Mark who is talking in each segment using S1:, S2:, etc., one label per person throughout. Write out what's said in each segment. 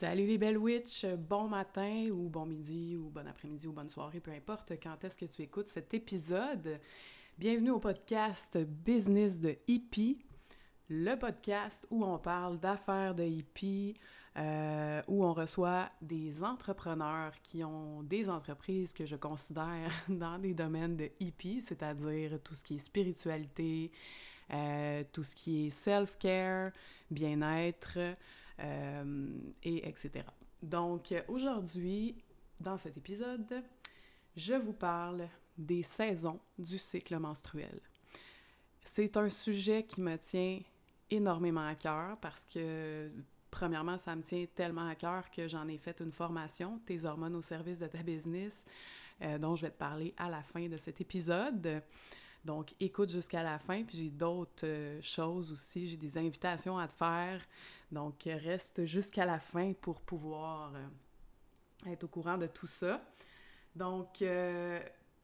S1: Salut les belles witches, bon matin ou bon midi ou bon après-midi ou bonne soirée, peu importe quand est-ce que tu écoutes cet épisode? Bienvenue au podcast Business de hippie, le podcast où on parle d'affaires de hippie, euh, où on reçoit des entrepreneurs qui ont des entreprises que je considère dans des domaines de hippie, c'est-à-dire tout ce qui est spiritualité, euh, tout ce qui est self-care, bien-être, et etc. Donc aujourd'hui, dans cet épisode, je vous parle des saisons du cycle menstruel. C'est un sujet qui me tient énormément à cœur parce que Premièrement, ça me tient tellement à cœur que j'en ai fait une formation, Tes hormones au service de ta business, euh, dont je vais te parler à la fin de cet épisode. Donc, écoute jusqu'à la fin, puis j'ai d'autres euh, choses aussi, j'ai des invitations à te faire. Donc, reste jusqu'à la fin pour pouvoir euh, être au courant de tout ça. Donc,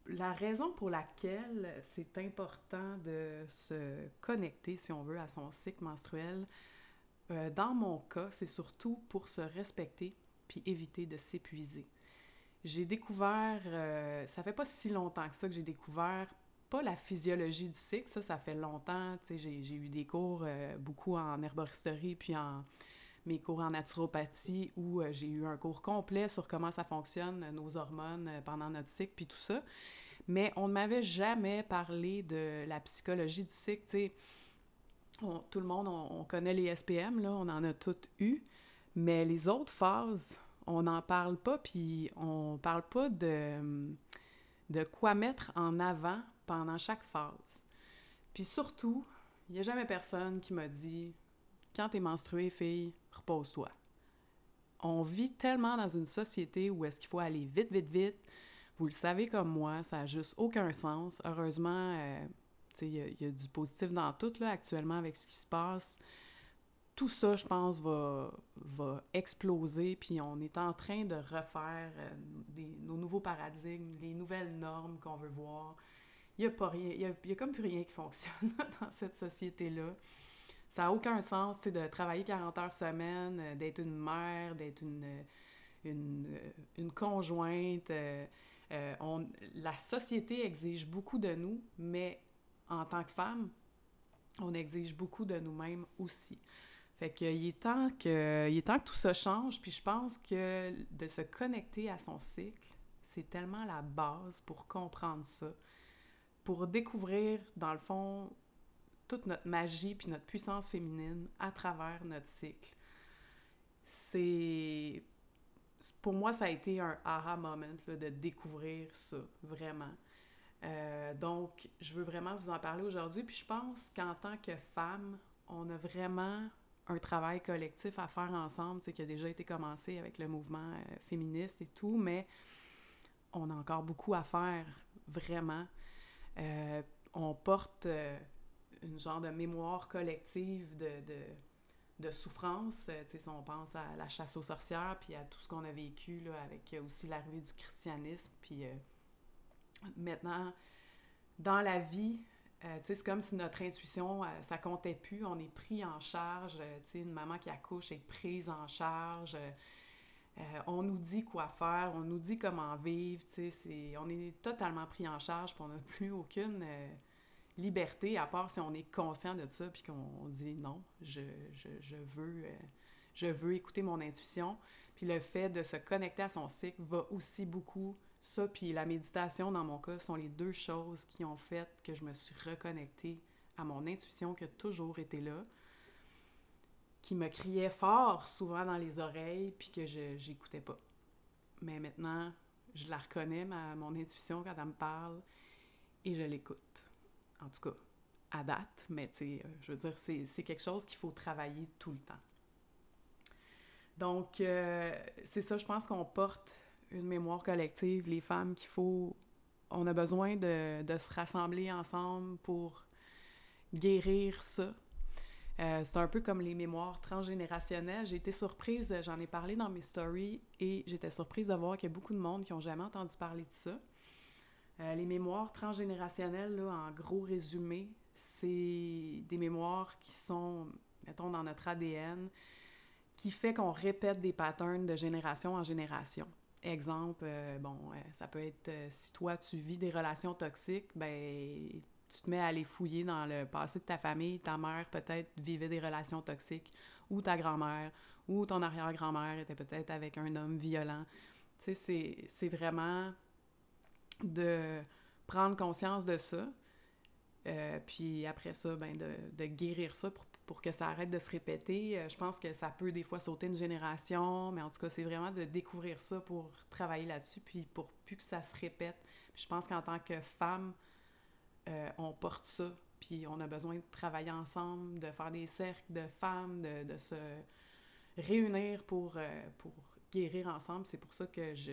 S1: la raison pour laquelle c'est important de se connecter, si on veut, à son cycle menstruel, euh, dans mon cas, c'est surtout pour se respecter puis éviter de s'épuiser. J'ai découvert, euh, ça fait pas si longtemps que ça que j'ai découvert, pas la physiologie du cycle, ça, ça fait longtemps, j'ai eu des cours euh, beaucoup en herboristerie puis en mes cours en naturopathie où j'ai eu un cours complet sur comment ça fonctionne, nos hormones pendant notre cycle puis tout ça. Mais on ne m'avait jamais parlé de la psychologie du cycle, tu sais. Tout le monde, on, connaît les SPM, là, on en a toutes eu, mais les autres phases, on n'en parle pas, puis on parle pas de, de quoi mettre en avant pendant chaque phase. Puis surtout, il n'y a jamais personne qui m'a dit quand tu es menstruée, fille, repose-toi. On vit tellement dans une société où est-ce qu'il faut aller vite, vite, vite. Vous le savez comme moi, ça n'a juste aucun sens. Heureusement, euh, il y, a du positif dans tout, là, actuellement, avec ce qui se passe. Tout ça, je pense, va, va exploser, puis on est en train de refaire euh, nos nouveaux paradigmes, les nouvelles normes qu'on veut voir. Il n'y a pas rien, il y a, y a, comme plus rien qui fonctionne dans cette société-là. Ça n'a aucun sens, de travailler 40 heures semaine, euh, d'être une mère, d'être une, une, une conjointe. Euh, on, la société exige beaucoup de nous, mais en tant que femme, on exige beaucoup de nous-mêmes aussi. Fait qu'il est temps que, il est temps que tout ça change, puis je pense que de se connecter à son cycle, c'est tellement la base pour comprendre ça, pour découvrir, dans le fond, toute notre magie puis notre puissance féminine à travers notre cycle. C'est... Pour moi, ça a été un aha moment de découvrir ça, vraiment. Euh, donc, je veux vraiment vous en parler aujourd'hui. Puis je pense qu'en tant que femme, on a vraiment un travail collectif à faire ensemble, qui a déjà été commencé avec le mouvement euh, féministe et tout, mais on a encore beaucoup à faire, vraiment. Euh, on porte une genre de mémoire collective de, de, souffrance. si on pense à la chasse aux sorcières, puis à tout ce qu'on a vécu là, avec aussi l'arrivée du christianisme, puis Maintenant, dans la vie, euh, c'est comme si notre intuition, euh, ça comptait plus. On est pris en charge. Euh, une maman qui accouche est prise en charge. On nous dit quoi faire, on nous dit comment vivre. C'est, on est totalement pris en charge, puis on n'a plus aucune liberté, à part si on est conscient de ça, puis qu'on dit non, je, je, je veux, je veux écouter mon intuition. Puis le fait de se connecter à son cycle va aussi beaucoup ça, puis la méditation, dans mon cas, sont les deux choses qui ont fait que je me suis reconnectée à mon intuition qui a toujours été là, qui me criait fort souvent dans les oreilles, puis que je n'écoutais pas. Mais maintenant, je la reconnais, ma, mon intuition, quand elle me parle, et je l'écoute. En tout cas, à date, mais tu sais, euh, je veux dire, c'est quelque chose qu'il faut travailler tout le temps. Donc, euh, c'est ça, je pense qu'on porte une mémoire collective, les femmes qu'il faut... On a besoin de, de, se rassembler ensemble pour guérir ça. Euh, c'est un peu comme les mémoires transgénérationnelles. J'ai été surprise, j'en ai parlé dans mes stories, et j'étais surprise de voir qu'il y a beaucoup de monde qui n'ont jamais entendu parler de ça. Euh, les mémoires transgénérationnelles, là, en gros résumé, c'est des mémoires qui sont, mettons, dans notre ADN, qui fait qu'on répète des patterns de génération en génération. Exemple, euh, bon, euh, ça peut être euh, si toi tu vis des relations toxiques, ben tu te mets à aller fouiller dans le passé de ta famille, ta mère peut-être vivait des relations toxiques, ou ta grand-mère, ou ton arrière-grand-mère était peut-être avec un homme violent. Tu sais, c'est vraiment de prendre conscience de ça, puis après ça, ben de, de guérir ça pour pour que ça arrête de se répéter. Euh, je pense que ça peut des fois sauter une génération, mais en tout cas, c'est vraiment de découvrir ça pour travailler là-dessus, puis pour plus que ça se répète. je pense qu'en tant que femme, euh, on porte ça, puis on a besoin de travailler ensemble, de faire des cercles de femmes, de, se réunir pour, euh, pour guérir ensemble. C'est pour ça que je,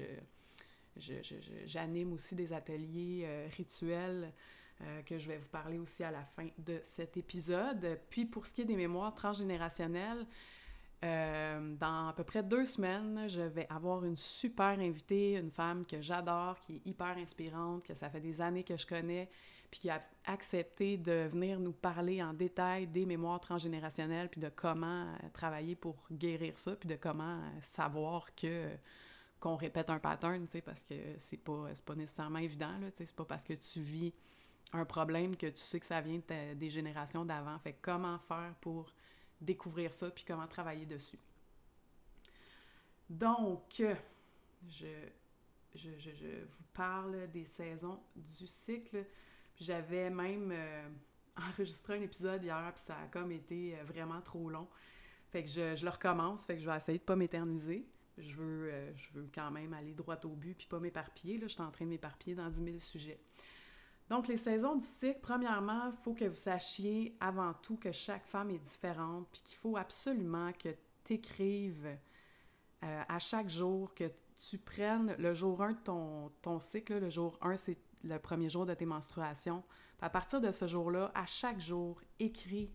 S1: j'anime aussi des ateliers rituels euh, que je vais vous parler aussi à la fin de cet épisode. Puis pour ce qui est des mémoires transgénérationnelles, dans à peu près deux semaines, je vais avoir une super invitée, une femme que j'adore, qui est hyper inspirante, que ça fait des années que je connais, puis qui a accepté de venir nous parler en détail des mémoires transgénérationnelles, puis de comment euh, travailler pour guérir ça, puis de comment savoir que qu'on répète un pattern, tu sais, parce que c'est pas, pas nécessairement évident, là, tu sais, c'est pas parce que tu vis un problème que tu sais que ça vient des générations d'avant. Fait comment faire pour découvrir ça, puis comment travailler dessus? Donc, je, je, vous parle des saisons du cycle. J'avais même euh, enregistré un épisode hier, puis ça a comme été euh, vraiment trop long. Fait que je, le recommence, fait que je vais essayer de pas m'éterniser. Je veux, euh, je veux quand même aller droit au but, puis pas m'éparpiller. Là, je suis en train de m'éparpiller dans 10 000 sujets. Donc, les saisons du cycle, premièrement, il faut que vous sachiez avant tout que chaque femme est différente, puis qu'il faut absolument que tu écrives à chaque jour, que tu prennes le jour 1 de ton, ton cycle. Le jour 1, c'est le premier jour de tes menstruations. à partir de ce jour-là, à chaque jour, écris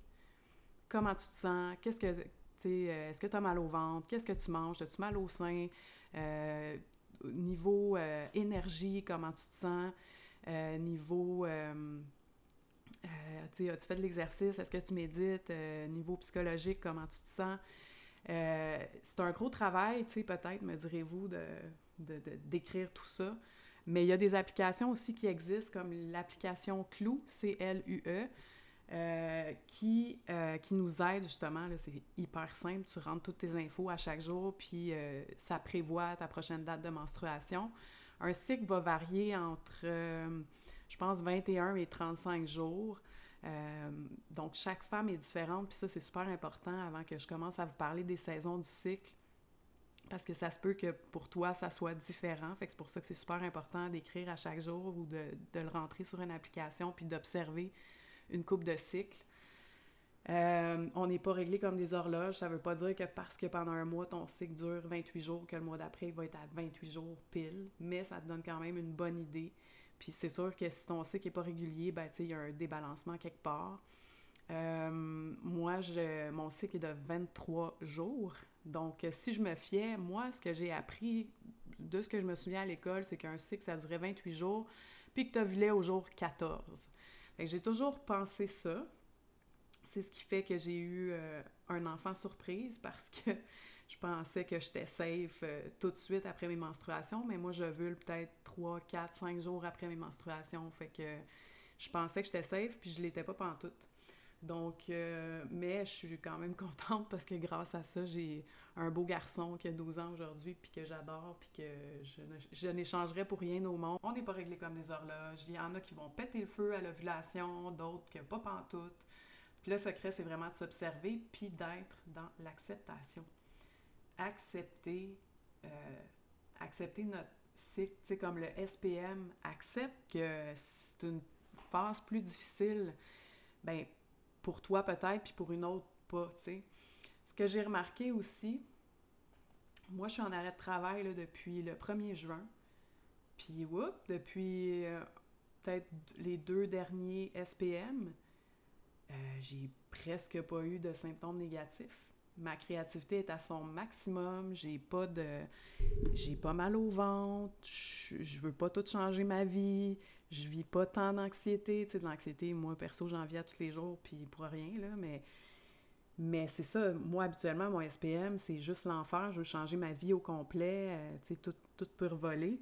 S1: comment tu te sens, qu'est-ce que, euh, est-ce que tu as mal au ventre, qu'est-ce que tu manges, as-tu mal au sein, euh, niveau énergie, comment tu te sens. Euh, niveau, euh, euh, tu as-tu fait de l'exercice? Est-ce que tu médites? niveau psychologique, comment tu te sens? c'est un gros travail, peut-être, me direz-vous, de, d'écrire tout ça. Mais il y a des applications aussi qui existent, comme l'application Clou, C-L-U-E, qui, qui nous aide justement. C'est hyper simple. Tu rentres toutes tes infos à chaque jour, puis ça prévoit ta prochaine date de menstruation. Un cycle va varier entre, euh, je pense, 21 et 35 jours. Euh, donc, chaque femme est différente, puis ça, c'est super important avant que je commence à vous parler des saisons du cycle, parce que ça se peut que pour toi, ça soit différent. Fait que c'est pour ça que c'est super important d'écrire à chaque jour ou de, le rentrer sur une application, puis d'observer une coupe de cycles. Euh, on n'est pas réglé comme des horloges. Ça ne veut pas dire que parce que pendant un mois, ton cycle dure 28 jours, que le mois d'après, il va être à 28 jours pile. Mais ça te donne quand même une bonne idée. Puis c'est sûr que si ton cycle n'est pas régulier, ben, il y a un débalancement quelque part. Euh, moi, je, mon cycle est de 23 jours. Donc, si je me fiais, moi, ce que j'ai appris de ce que je me souviens à l'école, c'est qu'un cycle, ça durait 28 jours, puis que tu ovulais au jour 14. j'ai toujours pensé ça. C'est ce qui fait que j'ai eu euh, un enfant surprise parce que je pensais que j'étais safe euh, tout de suite après mes menstruations, mais moi, je veux peut-être 3, 4, 5 jours après mes menstruations. Fait que je pensais que j'étais safe, puis je l'étais pas pantoute. Donc, euh, mais je suis quand même contente parce que grâce à ça, j'ai un beau garçon qui a 12 ans aujourd'hui, puis que j'adore, puis que je, je n'échangerais pour rien au monde. On n'est pas réglé comme des horloges. Il y en a qui vont péter le feu à l'ovulation, d'autres que pas pantoute le secret, c'est vraiment de s'observer puis d'être dans l'acceptation. Accepter, euh, accepter notre cycle, tu sais, comme le SPM, accepte que c'est une phase plus difficile, ben pour toi peut-être, puis pour une autre pas. Ce que j'ai remarqué aussi, moi, je suis en arrêt de travail depuis le 1er juin. Puis, depuis euh, peut-être les deux derniers SPM, euh, j'ai presque pas eu de symptômes négatifs. Ma créativité est à son maximum, j'ai pas de j'ai pas mal au ventre, je, veux pas tout changer ma vie, je vis pas tant d'anxiété, tu sais de l'anxiété moi perso j'en vis à tous les jours puis pour rien là, mais Mais c'est ça, moi, habituellement, mon SPM, c'est juste l'enfer. Je veux changer ma vie au complet, euh, tu sais, tout, tout peut revoler.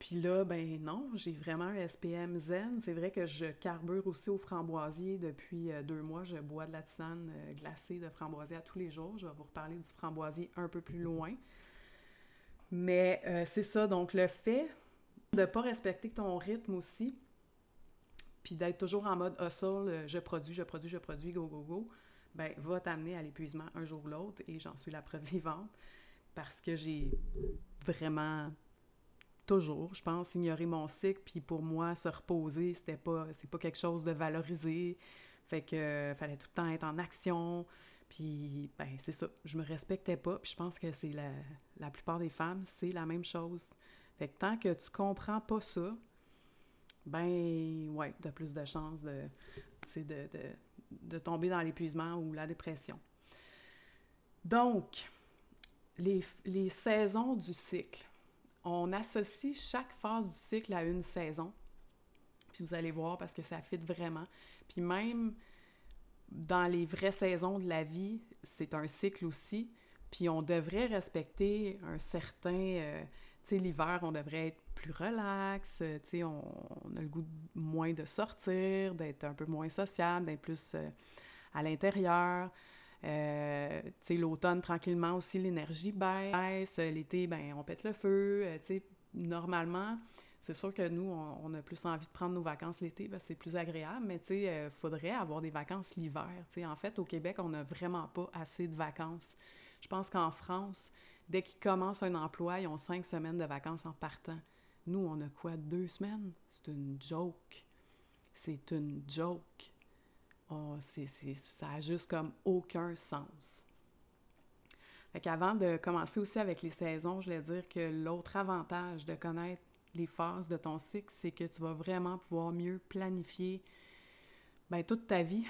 S1: Puis là, ben non, j'ai vraiment un SPM zen. C'est vrai que je carbure aussi au framboisier depuis euh, deux mois. Je bois de la tisane euh, glacée de framboisier à tous les jours. Je vais vous reparler du framboisier un peu plus loin. Mais c'est ça, donc le fait de pas respecter ton rythme aussi, puis d'être toujours en mode hustle, euh, je produis, je produis, je produis, go, go, go, ben va t'amener à l'épuisement un jour ou l'autre, et j'en suis la preuve vivante, parce que j'ai vraiment toujours, je pense, ignoré mon cycle, puis pour moi, se reposer, c'était pas, c'est pas quelque chose de valorisé, fait que euh, fallait tout le temps être en action, puis ben c'est ça, je me respectais pas, puis je pense que c'est la, la plupart des femmes, c'est la même chose. Fait que tant que tu comprends pas ça, ben ouais, de plus de chances de, de, de, de tomber dans l'épuisement ou la dépression. Donc, les, les, saisons du cycle. On associe chaque phase du cycle à une saison. Puis vous allez voir parce que ça fit vraiment. Puis même dans les vraies saisons de la vie, c'est un cycle aussi. Puis on devrait respecter un certain... Euh, tu l'hiver, on devrait être plus relax, euh, on, a le goût moins de sortir, d'être un peu moins sociable, d'être plus euh, à l'intérieur. Euh, l'automne, tranquillement aussi, l'énergie baisse. L'été, ben on pète le feu. normalement, c'est sûr que nous, on, a plus envie de prendre nos vacances l'été c'est plus agréable, mais tu faudrait avoir des vacances l'hiver. Tu en fait, au Québec, on n'a vraiment pas assez de vacances. Je pense qu'en France, dès qu'ils commencent un emploi, ils ont cinq semaines de vacances en partant. Nous, on a quoi, deux semaines? C'est une joke. C'est une joke. Oh, ça a juste comme aucun sens. Fait de commencer aussi avec les saisons, je voulais dire que l'autre avantage de connaître les phases de ton cycle, c'est que tu vas vraiment pouvoir mieux planifier ben, toute ta vie.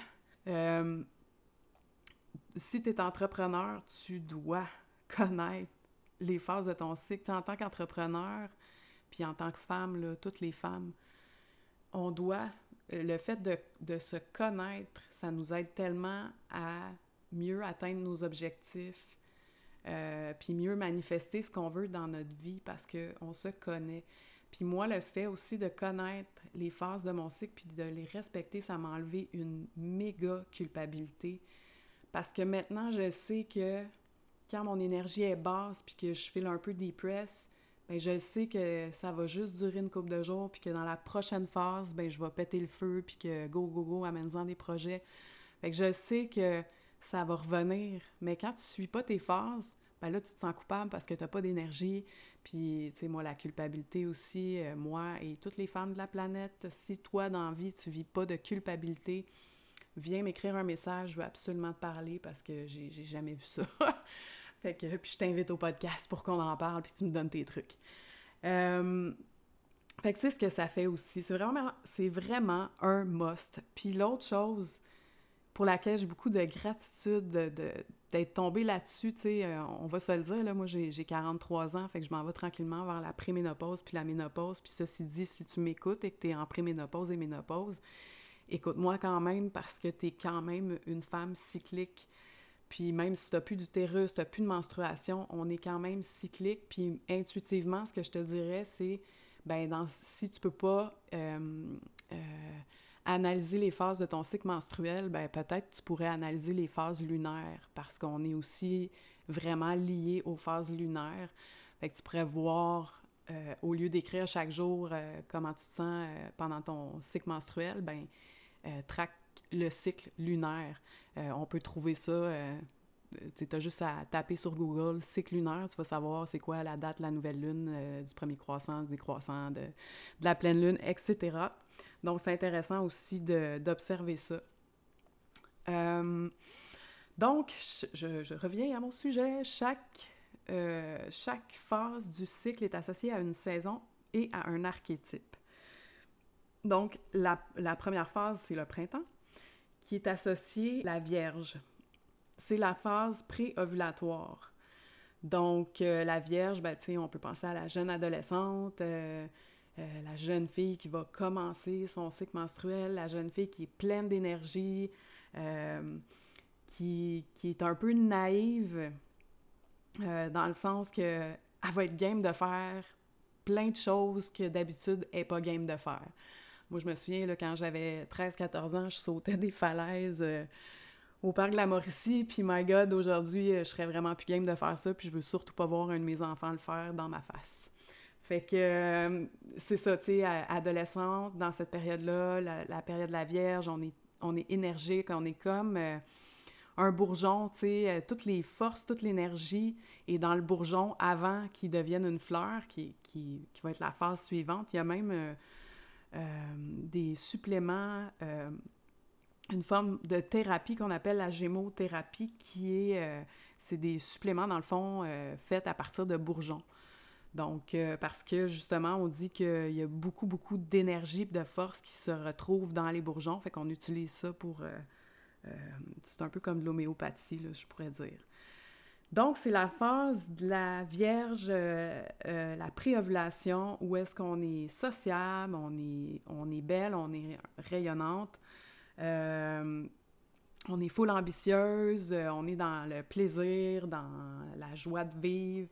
S1: Euh, si tu es entrepreneur, tu dois connaître les phases de ton cycle. en tant qu'entrepreneur, puis en tant que femme, là, toutes les femmes, on doit, euh, le fait de, de, se connaître, ça nous aide tellement à mieux atteindre nos objectifs, euh, puis mieux manifester ce qu'on veut dans notre vie parce qu'on se connaît. Puis moi, le fait aussi de connaître les phases de mon cycle puis de les respecter, ça m'a enlevé une méga culpabilité. Parce que maintenant, je sais que quand mon énergie est basse puis que je file un peu depress, ben je sais que ça va juste durer une couple de jours, puis que dans la prochaine phase, ben je vais péter le feu, puis que go, go, go, amène-en des projets. Fait que je sais que ça va revenir. Mais quand tu suis pas tes phases, ben là, tu te sens coupable parce que tu n'as pas d'énergie. Puis, tu sais, moi, la culpabilité aussi, euh, moi et toutes les femmes de la planète, si toi, dans la vie, tu vis pas de culpabilité, viens m'écrire un message, je veux absolument te parler parce que j'ai jamais vu ça. Fait que, puis je t'invite au podcast pour qu'on en parle, puis tu me donnes tes trucs. Fait que c'est ce que ça fait aussi. C'est vraiment, c'est vraiment un must. Puis l'autre chose pour laquelle j'ai beaucoup de gratitude d'être tombée là-dessus, tu sais, euh, on va se le dire, là, moi j'ai 43 ans, fait que je m'en vais tranquillement vers la préménopause puis la ménopause. Puis ceci dit, si tu m'écoutes et que tu es en préménopause et ménopause, écoute-moi quand même parce que tu es quand même une femme cyclique. Puis même si tu n'as plus d'utérus, tu n'as plus de menstruation, on est quand même cyclique. Puis intuitivement, ce que je te dirais, c'est, ben dans, si tu peux pas euh, euh, analyser les phases de ton cycle menstruel, ben peut-être tu pourrais analyser les phases lunaires parce qu'on est aussi vraiment lié aux phases lunaires. Fait que tu pourrais voir, euh, au lieu d'écrire chaque jour comment tu te sens pendant ton cycle menstruel, ben traque le cycle lunaire. Euh, on peut trouver ça, euh, tu as juste à taper sur Google cycle lunaire, tu vas savoir c'est quoi la date de la nouvelle lune, euh, du premier croissant, du décroissant, de, la pleine lune, etc. Donc, c'est intéressant aussi d'observer ça. donc, je, reviens à mon sujet. Chaque, chaque phase du cycle est associée à une saison et à un archétype. Donc, la première phase, c'est le printemps qui est associée à la Vierge. C'est la phase pré-ovulatoire. Donc, euh, la Vierge, ben, on peut penser à la jeune adolescente, euh, euh, la jeune fille qui va commencer son cycle menstruel, la jeune fille qui est pleine d'énergie, qui, qui est un peu naïve, dans le sens que elle va être game de faire plein de choses que d'habitude elle n'est pas game de faire. Moi, je me souviens, là, quand j'avais 13-14 ans, je sautais des falaises euh, au parc de la Mauricie, puis my God, aujourd'hui, euh, je serais vraiment plus game de faire ça, puis je veux surtout pas voir un de mes enfants le faire dans ma face. Fait que c'est ça, tu sais, adolescente, dans cette période-là, la, période de la Vierge, on est, on est énergique, on est comme un bourgeon, tu sais, euh, toutes les forces, toute l'énergie est dans le bourgeon avant qu'il devienne une fleur, qui, qui, qui, va être la phase suivante. Il y a même euh, euh, des suppléments, une forme de thérapie qu'on appelle la gémothérapie, qui est, c'est des suppléments, dans le fond, faits à partir de bourgeons. Donc, parce que justement, on dit qu'il y a beaucoup, beaucoup d'énergie et de force qui se retrouvent dans les bourgeons, fait qu'on utilise ça pour euh, c'est un peu comme de l'homéopathie, je pourrais dire. Donc, c'est la phase de la Vierge, euh, euh, la préovulation, où est-ce qu'on est sociable, on est, on est belle, on est rayonnante, on est full ambitieuse, on est dans le plaisir, dans la joie de vivre,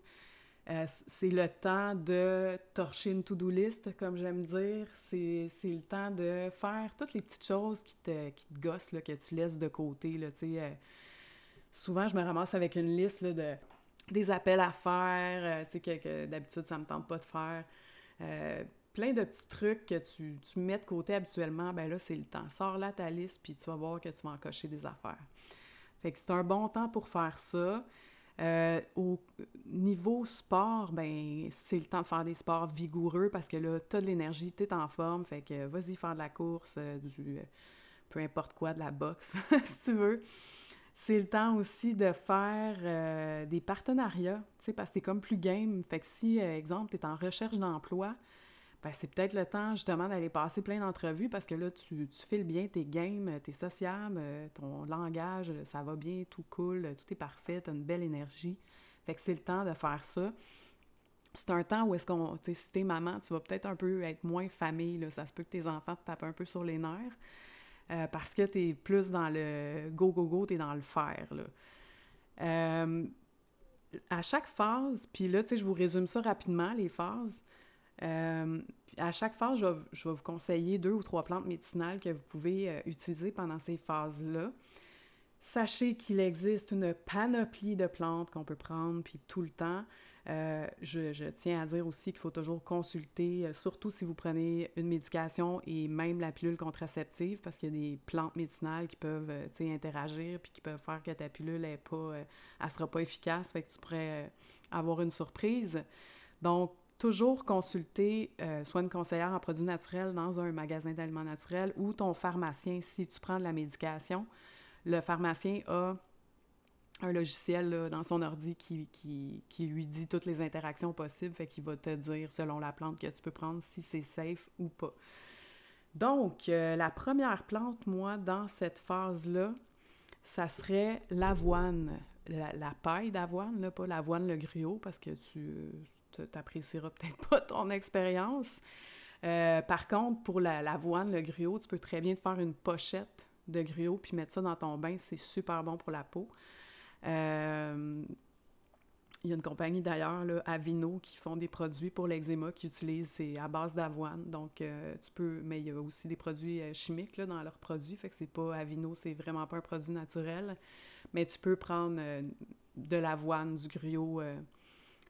S1: euh, c'est le temps de torcher une to-do list, comme j'aime dire. C'est le temps de faire toutes les petites choses qui te, qui te gossent, là, que tu laisses de côté. Euh, souvent, je me ramasse avec une liste là, de, des appels à faire euh, que, que d'habitude, ça me tente pas de faire. plein de petits trucs que tu, tu, mets de côté habituellement. Ben là, c'est le temps. Sors là ta liste, puis tu vas voir que tu vas en cocher des affaires. Fait que c'est un bon temps pour faire ça. Euh, au niveau sport, ben c'est le temps de faire des sports vigoureux parce que là, tu as de l'énergie, tu es en forme, fait que vas-y faire de la course, euh, du euh, peu importe quoi, de la boxe, si tu veux. C'est le temps aussi de faire des partenariats, tu sais, parce que t'es comme plus game. Fait que si, exemple, tu es en recherche d'emploi, ben, c'est peut-être le temps justement d'aller passer plein d'entrevues parce que là, tu, tu files bien tes games, t'es sociable, euh, ton langage, ça va bien, tout cool, tout est parfait, t'as une belle énergie. Fait que c'est le temps de faire ça. C'est un temps où est-ce qu'on, tu sais, si t'es maman, tu vas peut-être un peu être moins famille. Ça se peut que tes enfants te tapent un peu sur les nerfs euh, parce que t'es plus dans le go, go, go, t'es dans le faire, là. Euh, à chaque phase, puis là, tu sais, je vous résume ça rapidement, les phases. Euh, à chaque phase, je vais, vous conseiller deux ou trois plantes médicinales que vous pouvez utiliser pendant ces phases-là. Sachez qu'il existe une panoplie de plantes qu'on peut prendre, puis tout le temps. Euh, je, tiens à dire aussi qu'il faut toujours consulter, surtout si vous prenez une médication et même la pilule contraceptive, parce qu'il y a des plantes médicinales qui peuvent interagir puis qui peuvent faire que ta pilule ne pas, sera pas efficace, fait que tu pourrais avoir une surprise. Donc, toujours consulter euh, soit une conseillère en produits naturels dans un magasin d'aliments naturels ou ton pharmacien si tu prends de la médication. Le pharmacien a un logiciel dans son ordi qui, qui, lui dit toutes les interactions possibles, fait qu'il va te dire selon la plante que tu peux prendre si c'est safe ou pas. Donc, euh, la première plante, moi, dans cette phase-là, ça serait l'avoine. La, paille d'avoine, pas l'avoine, le gruau, parce que tu, n'apprécieras peut-être pas ton expérience. Euh, par contre, pour l'avoine, le gruau, tu peux très bien te faire une pochette de gruau puis mettre ça dans ton bain. C'est super bon pour la peau. Euh, il y a une compagnie d'ailleurs, Avino, qui font des produits pour l'eczéma qui utilisent, c'est à base d'avoine. Donc, euh, tu peux, mais il y a aussi des produits chimiques là, dans leurs produits. Fait que c'est pas Avino, c'est vraiment pas un produit naturel. Mais tu peux prendre de l'avoine, du gruau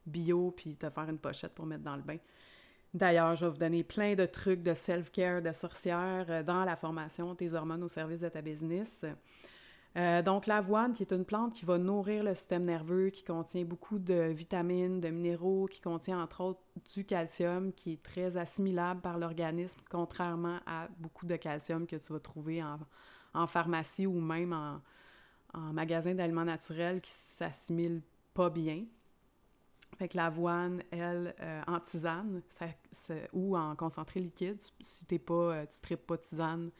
S1: bio, puis te faire une pochette pour mettre dans le bain. D'ailleurs, je vais vous donner plein de trucs de self-care de sorcière euh, dans la formation Tes hormones au service de ta business. Euh, donc, l'avoine, qui est une plante qui va nourrir le système nerveux, qui contient beaucoup de vitamines, de minéraux, qui contient entre autres du calcium, qui est très assimilable par l'organisme, contrairement à beaucoup de calcium que tu vas trouver en, pharmacie ou même en, magasin d'aliments naturels qui s'assimilent pas bien. Fait que l'avoine, elle, euh, en tisane ou en concentré liquide, si t'es pas, euh, tu tripes pas tisane,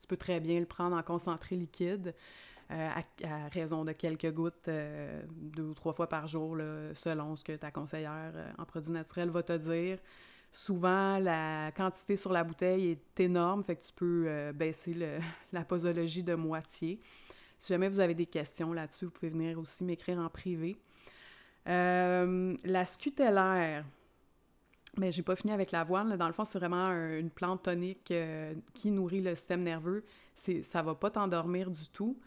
S1: tu peux très bien le prendre en concentré liquide euh, à, raison de quelques gouttes deux ou trois fois par jour, selon ce que ta conseillère en produits naturels va te dire. Souvent, la quantité sur la bouteille est énorme, fait que tu peux baisser la posologie de moitié. Si jamais vous avez des questions là-dessus, vous pouvez venir aussi m'écrire en privé. Euh, la scutellaire, mais ben, j'ai pas fini avec l'avoine. Dans le fond, c'est vraiment une plante tonique euh, qui nourrit le système nerveux. C'est, ça va pas t'endormir du tout.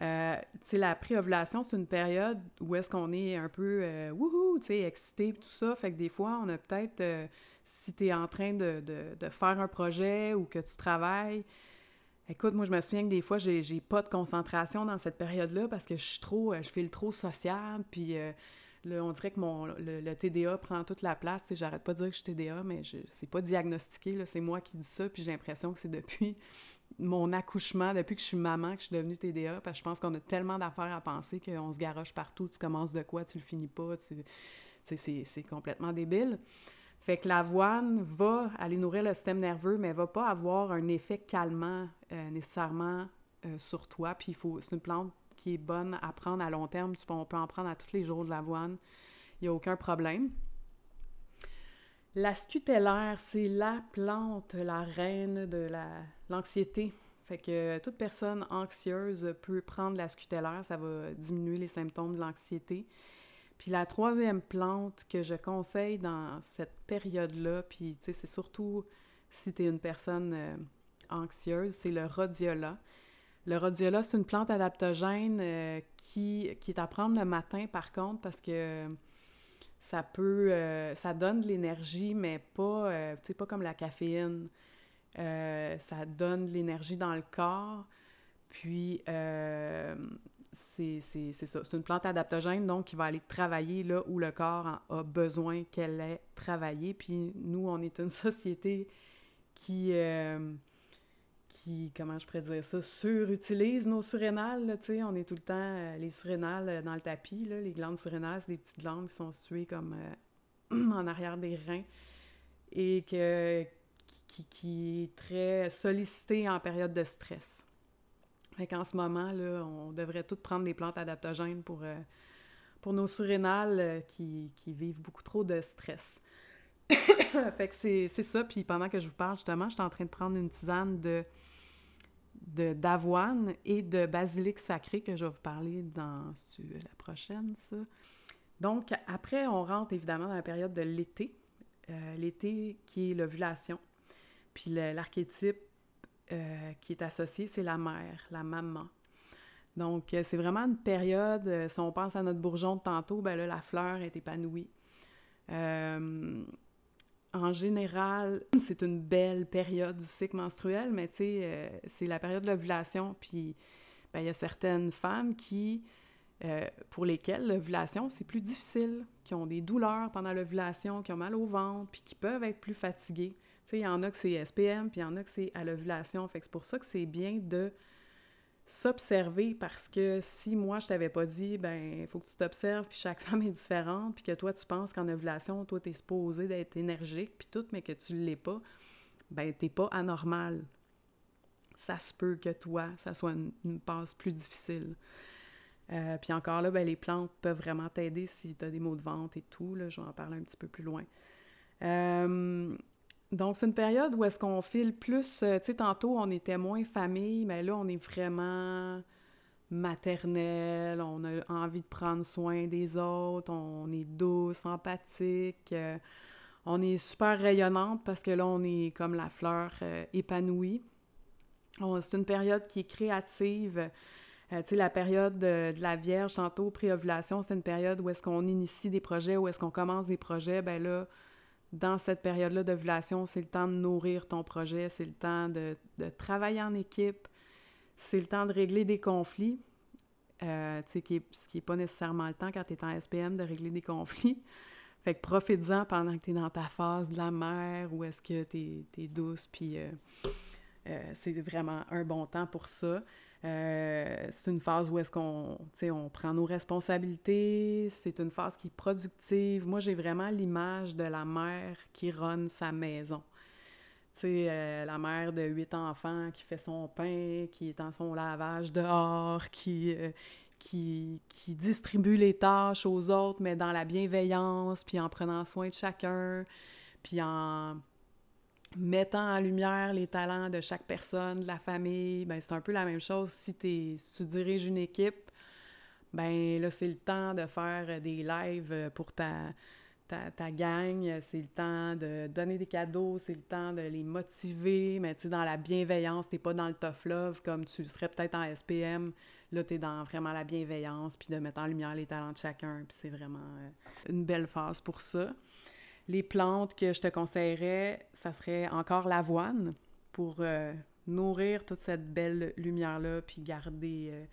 S1: Euh, la préovulation, c'est une période où est-ce qu'on est un peu euh, wouhou, tu sais, excité, tout ça. Fait que des fois, on a peut-être, euh, si tu es en train de, de, faire un projet ou que tu travailles, écoute, moi, je me souviens que des fois, j'ai, j'ai pas de concentration dans cette période-là parce que je suis trop, je fais le trop sociable, puis on dirait que mon, le, TDA prend toute la place. J'arrête pas de dire que je suis TDA, mais je, c'est pas diagnostiqué, c'est moi qui dis ça, puis j'ai l'impression que c'est depuis mon accouchement, depuis que je suis maman, que je suis devenue TDA, parce que je pense qu'on a tellement d'affaires à penser qu'on se garoche partout, tu commences de quoi, tu le finis pas, c'est complètement débile. Fait que l'avoine va aller nourrir le système nerveux, mais va pas avoir un effet calmant euh, nécessairement euh, sur toi. Puis c'est une plante qui est bonne à prendre à long terme. Tu on peut en prendre à tous les jours de l'avoine. Il n'y a aucun problème. La scutellaire, c'est la plante, la reine de l'anxiété. fait que toute personne anxieuse peut prendre la scutellaire, ça va diminuer les symptômes de l'anxiété. Puis la troisième plante que je conseille dans cette période-là, puis tu sais, c'est surtout si tu es une personne euh, anxieuse, c'est le rhodiola. Le rhodiola, c'est une plante adaptogène euh, qui, qui est à prendre le matin, par contre, parce que ça peut, euh, ça donne de l'énergie, mais pas, euh, tu pas comme la caféine. Euh, ça donne de l'énergie dans le corps. Puis, c'est ça. C'est une plante adaptogène, donc qui va aller travailler là où le corps a besoin qu'elle ait travaillé. Puis, nous, on est une société qui qui, comment je pourrais dire ça, surutilise nos surrénales, on est tout le temps, euh, les surrénales euh, dans le tapis, les glandes surrénales, c'est des petites glandes qui sont situées comme euh, en arrière des reins et que, qui, qui, est très sollicitée en période de stress. Fait qu'en ce moment, là, on devrait toutes prendre des plantes adaptogènes pour, pour nos surrénales qui, qui vivent beaucoup trop de stress. fait que c'est ça. Puis pendant que je vous parle, justement, je suis en train de prendre une tisane de d'avoine et de basilic sacré que je vais vous parler dans la prochaine, ça. Donc, après, on rentre évidemment dans la période de l'été. Euh, l'été qui est l'ovulation. Puis l'archétype euh, qui est associé, c'est la mère, la maman. Donc, euh, c'est vraiment une période, si on pense à notre bourgeon de tantôt, ben là, la fleur est épanouie en général, c'est une belle période du cycle menstruel, mais tu sais, euh, c'est la période de l'ovulation. Puis, ben, il y a certaines femmes qui, euh, pour lesquelles l'ovulation, c'est plus difficile, qui ont des douleurs pendant l'ovulation, qui ont mal au ventre, puis qui peuvent être plus fatiguées. Tu sais, il y en a que c'est SPM, puis il y en a que c'est à l'ovulation. Fait que c'est pour ça que c'est bien de s'observer parce que si moi je t'avais pas dit ben il faut que tu t'observes puis chaque femme est différente puis que toi tu penses qu'en ovulation toi tu es supposé d'être énergique puis tout mais que tu l'es pas ben t'es pas anormal ça se peut que toi ça soit une, passe plus difficile. Euh, puis encore là ben les plantes peuvent vraiment t'aider si tu as des maux de ventre et tout là je vais en parler un petit peu plus loin. Euh, donc, c'est une période où est-ce qu'on file plus, euh, tu sais, tantôt, on était moins famille, mais là, on est vraiment maternel, on a envie de prendre soin des autres, on est douce, empathique, euh, on est super rayonnante parce que là, on est comme la fleur euh, épanouie. C'est une période qui est créative. tu sais, la période de, la Vierge, tantôt, pré-ovulation, c'est une période où est-ce qu'on initie des projets, où est-ce qu'on commence des projets, ben là, dans cette période-là d'ovulation, c'est le temps de nourrir ton projet, c'est le temps de, travailler en équipe, c'est le temps de régler des conflits, euh, ce qui n'est pas nécessairement le temps quand tu es en SPM de régler des conflits. Fait que profite-en pendant que tu es dans ta phase de la mer ou est-ce que tu es, douce, puis euh, euh, c'est vraiment un bon temps pour ça. Euh, c'est une phase où est-ce qu'on on prend nos responsabilités, c'est une phase qui est productive. Moi, j'ai vraiment l'image de la mère qui run sa maison. Euh, la mère de huit enfants qui fait son pain, qui est en son lavage dehors, qui, euh, qui, qui, distribue les tâches aux autres, mais dans la bienveillance, puis en prenant soin de chacun, puis en mettant en lumière les talents de chaque personne, de la famille. Ben, c'est un peu la même chose si, tu diriges une équipe. Ben c'est le temps de faire des lives pour ta, gang, c'est le temps de donner des cadeaux, c'est le temps de les motiver, mais tu dans la bienveillance, t'es pas dans le tough love comme tu serais peut-être en SPM. Là, t'es dans vraiment la bienveillance, puis de mettre en lumière les talents de chacun, c'est vraiment euh, une belle phase pour ça. Les plantes que je te conseillerais, ça serait encore l'avoine pour euh, nourrir toute cette belle lumière-là, puis garder, euh,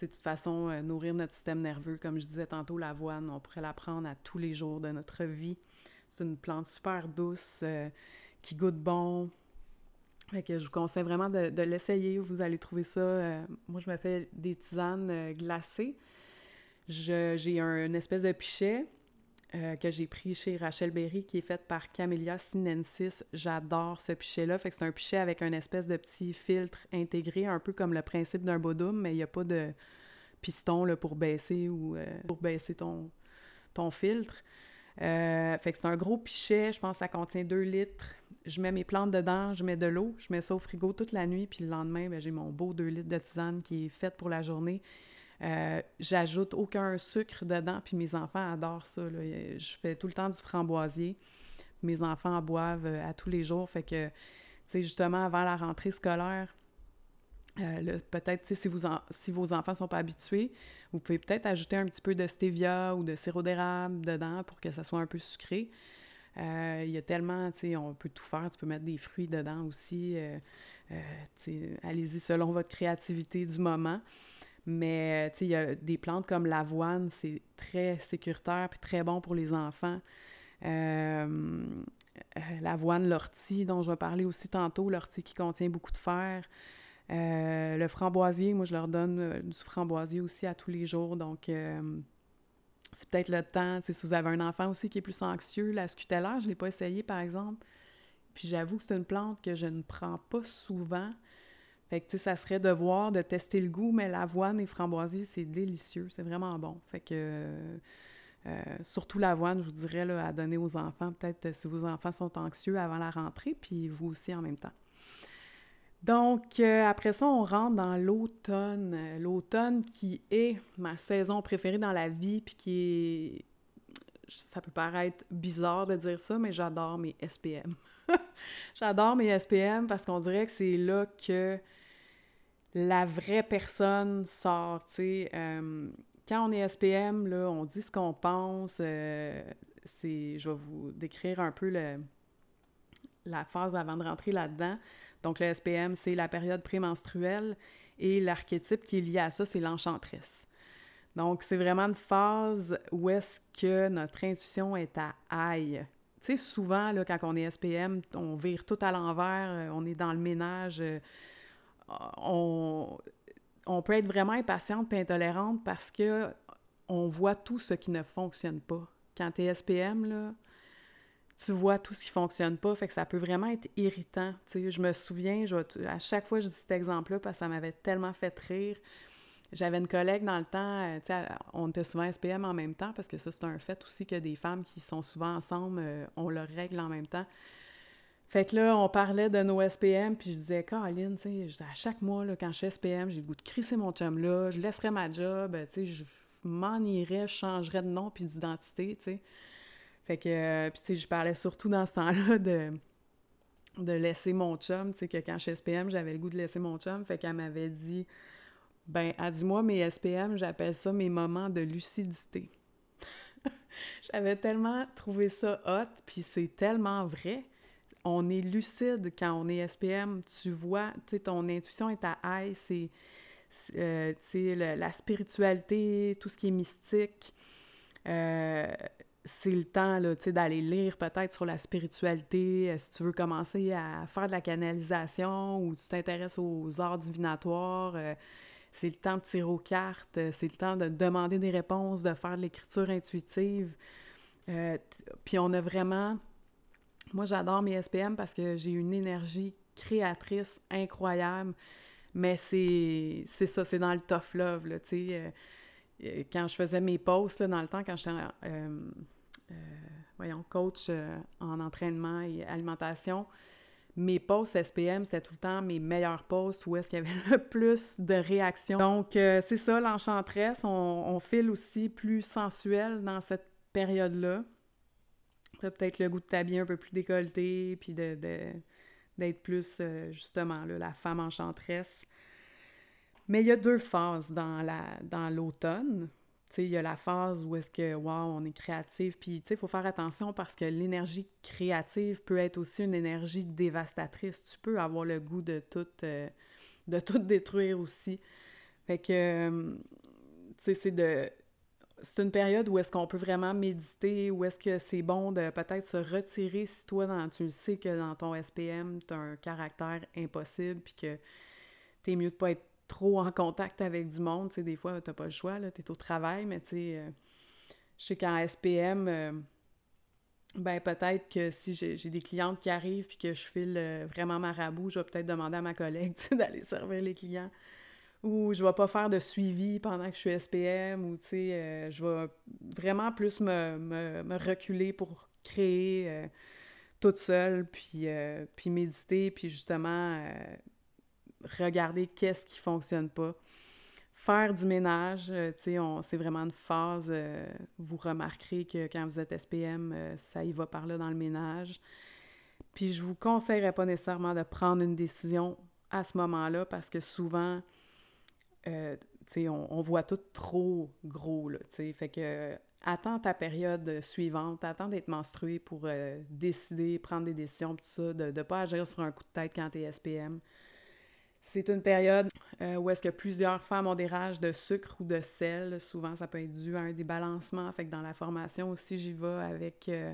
S1: de toute façon, euh, nourrir notre système nerveux. Comme je disais tantôt, l'avoine, on pourrait la prendre à tous les jours de notre vie. C'est une plante super douce, qui goûte bon. Je vous conseille vraiment de, l'essayer. Vous allez trouver ça. moi, je me fais des tisanes glacées. J'ai un, une espèce de pichet euh, que j'ai pris chez Rachel Berry, qui est faite par Camellia sinensis. J'adore ce pichet-là. Fait que c'est un pichet avec un espèce de petit filtre intégré, un peu comme le principe d'un bodum, mais il n'y a pas de piston là, pour baisser ou euh, pour baisser ton, ton filtre. Euh, fait que c'est un gros pichet, je pense que ça contient 2 litres. Je mets mes plantes dedans, je mets de l'eau, je mets ça au frigo toute la nuit, puis le lendemain, ben, j'ai mon beau 2 litres de tisane qui est faite pour la journée. Euh, j'ajoute aucun sucre dedans, puis mes enfants adorent ça. Je fais tout le temps du framboisier. Mes enfants en boivent euh, à tous les jours. Fait que, tu sais, justement, avant la rentrée scolaire, euh, peut-être, si, vous si vos enfants ne sont pas habitués, vous pouvez peut-être ajouter un petit peu de stevia ou de sirop d'érable dedans pour que ça soit un peu sucré. Il y a tellement, tu sais, on peut tout faire. Tu peux mettre des fruits dedans aussi. Allez-y selon votre créativité du moment. Mais, tu sais, il y a des plantes comme l'avoine, c'est très sécuritaire puis très bon pour les enfants. Euh, euh, l'avoine, l'ortie, dont je vais parler aussi tantôt, l'ortie qui contient beaucoup de fer. Euh, le framboisier, moi, je leur donne du framboisier aussi à tous les jours. Donc, c'est peut-être le temps. Si vous avez un enfant aussi qui est plus anxieux, la scutellaire, je ne l'ai pas essayé, par exemple. Puis j'avoue que c'est une plante que je ne prends pas souvent. Fait que, tu ça serait de voir, de tester le goût, mais l'avoine et framboisier, c'est délicieux, c'est vraiment bon. Fait que, euh, surtout l'avoine, je vous dirais, à donner aux enfants, peut-être euh, si vos enfants sont anxieux avant la rentrée, puis vous aussi en même temps. Donc, euh, après ça, on rentre dans l'automne. L'automne qui est ma saison préférée dans la vie, puis qui est... Ça peut paraître bizarre de dire ça, mais j'adore mes SPM. j'adore mes SPM parce qu'on dirait que c'est là que la vraie personne sort. Euh, quand on est SPM, là, on dit ce qu'on pense. Euh, je vais vous décrire un peu la phase avant de rentrer là-dedans. Donc, le SPM, c'est la période prémenstruelle et l'archétype qui est lié à ça, c'est l'enchantresse. Donc, c'est vraiment une phase où est-ce que notre intuition est à aille. Tu souvent, là, quand on est SPM, on vire tout à l'envers, euh, on est dans le ménage on, peut être vraiment impatiente et intolérante parce que on voit tout ce qui ne fonctionne pas. Quand tu es SPM, tu vois tout ce qui fonctionne pas, fait que ça peut vraiment être irritant. je me souviens, je, à chaque fois je dis cet exemple-là parce que ça m'avait tellement fait rire. J'avais une collègue dans le temps, euh, on était souvent SPM en même temps parce que ça, c'est un fait aussi que des femmes qui sont souvent ensemble, euh, ont leurs règles en même temps. Fait que là, on parlait de nos SPM, puis je disais, Caroline, tu sais, à chaque mois, là, quand je suis SPM, j'ai le goût de crisser mon chum là, je laisserais ma job, tu sais, je m'en irais, je changerais de nom puis d'identité, tu sais. Fait que, euh, puis tu sais, je parlais surtout dans ce temps-là de, de laisser mon chum, tu sais, que quand je suis SPM, j'avais le goût de laisser mon chum, fait qu'elle m'avait dit, ben, elle dit, moi, mes SPM, j'appelle ça mes moments de lucidité. J'avais tellement trouvé ça hot, puis c'est tellement vrai on est lucide quand on est SPM. Tu vois, ton intuition est à high, c'est, euh, la spiritualité, tout ce qui est mystique. Euh, c'est le temps d'aller lire peut-être sur la spiritualité, euh, si tu veux commencer à faire de la canalisation ou tu t'intéresses aux arts divinatoires, c'est le temps de tirer aux cartes, c'est le temps de demander des réponses, de faire de l'écriture intuitive. Puis on a vraiment moi, j'adore mes SPM parce que j'ai une énergie créatrice incroyable. Mais c'est ça, c'est dans le tough love, là, sais. Euh, quand je faisais mes posts, là, dans le temps, quand j'étais, euh, euh, voyons, coach en entraînement et alimentation, mes posts SPM, c'était tout le temps mes meilleurs posts où est-ce qu'il y avait le plus de réactions. Donc, euh, c'est ça, l'enchantresse. On, file aussi plus sensuel dans cette période-là. Peut-être le goût de t'habiller un peu plus décolleté, puis de, d'être plus, euh, justement, la femme enchanteresse. Mais il y a deux phases dans, la, dans l'automne il y a la phase où est-ce que, wow, on est créatif. Puis, tu sais, il faut faire attention parce que l'énergie créative peut être aussi une énergie dévastatrice. Tu peux avoir le goût de tout, euh, de tout détruire aussi. Fait que, euh, tu sais, c'est de... C'est une période où est-ce qu'on peut vraiment méditer, où est-ce que c'est bon de peut-être se retirer si toi, dans, tu sais que dans ton SPM, tu as un caractère impossible, puis que t'es mieux de pas être trop en contact avec du monde. Des fois, t'as pas le choix, tu es au travail, mais tu sais, euh, je sais qu'en SPM, euh, ben peut-être que si j'ai des clientes qui arrivent puis que je file euh, vraiment marabout, je vais peut-être demander à ma collègue d'aller servir les clients. Ou je vais pas faire de suivi pendant que je suis SPM, ou tu sais, je vais vraiment plus me, reculer pour créer toute seule, puis, puis méditer, puis justement regarder qu'est-ce qui fonctionne pas. Faire du ménage, euh, tu sais, c'est vraiment une phase, euh, vous remarquerez que quand vous êtes SPM, euh, ça y va par là dans le ménage. Puis je vous conseillerais pas nécessairement de prendre une décision à ce moment-là parce que souvent, tu sais, on, voit tout trop gros, là. Fait que attends ta période suivante, attends d'être menstrué pour décider, prendre des décisions, tout ça, de ne pas agir sur un coup de tête quand tu es SPM. C'est une période euh, où est-ce que plusieurs femmes ont des rages de sucre ou de sel. Souvent, ça peut être dû à un débalancement. Fait que dans la formation aussi, j'y vais avec euh,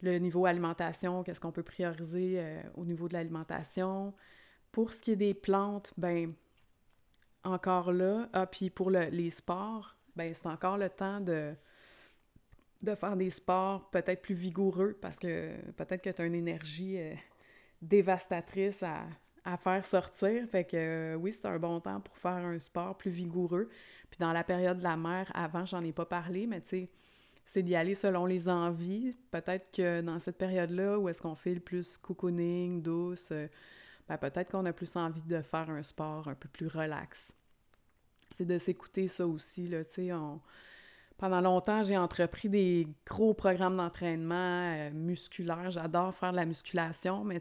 S1: le niveau alimentation, qu'est-ce qu'on peut prioriser euh, au niveau de l'alimentation. Pour ce qui est des plantes, ben encore là, ah, puis pour les sports, ben c'est encore le temps de, faire des sports peut-être plus vigoureux parce que peut-être que tu as une énergie dévastatrice à, à faire sortir. Fait que euh, oui, c'est un bon temps pour faire un sport plus vigoureux. Puis dans la période de la mer, avant, j'en ai pas parlé, mais tu sais, c'est d'y aller selon les envies. Peut-être que dans cette période-là, où est-ce qu'on fait le plus cocooning, douce, euh, ben peut-être qu'on a plus envie de faire un sport un peu plus relax. C'est de s'écouter ça aussi, là, tu Pendant longtemps, j'ai entrepris des gros programmes d'entraînement euh, musculaire. J'adore faire de la musculation, mais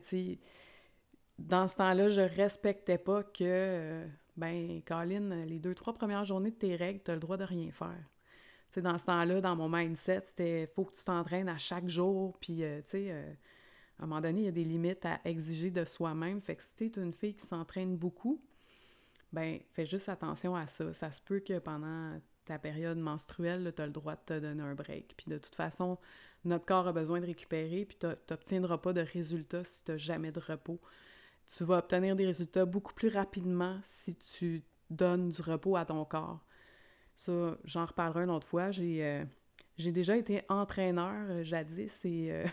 S1: dans ce temps-là, je respectais pas que, euh, ben, Colin, les deux, trois premières journées de tes règles, tu as le droit de rien faire. dans ce temps-là, dans mon mindset, c'était faut que tu t'entraînes à chaque jour, puis, euh, tu sais, euh, à un moment donné, il y a des limites à exiger de soi-même. Fait que si tu es une fille qui s'entraîne beaucoup, ben, fais juste attention à ça. Ça se peut que pendant ta période menstruelle, tu as le droit de te donner un break. Puis de toute façon, notre corps a besoin de récupérer, puis tu n'obtiendras pas de résultats si tu n'as jamais de repos tu vas obtenir des résultats beaucoup plus rapidement si tu donnes du repos à ton corps. Ça, j'en reparlerai une autre fois. J'ai, euh, déjà été entraîneur euh, jadis et, euh,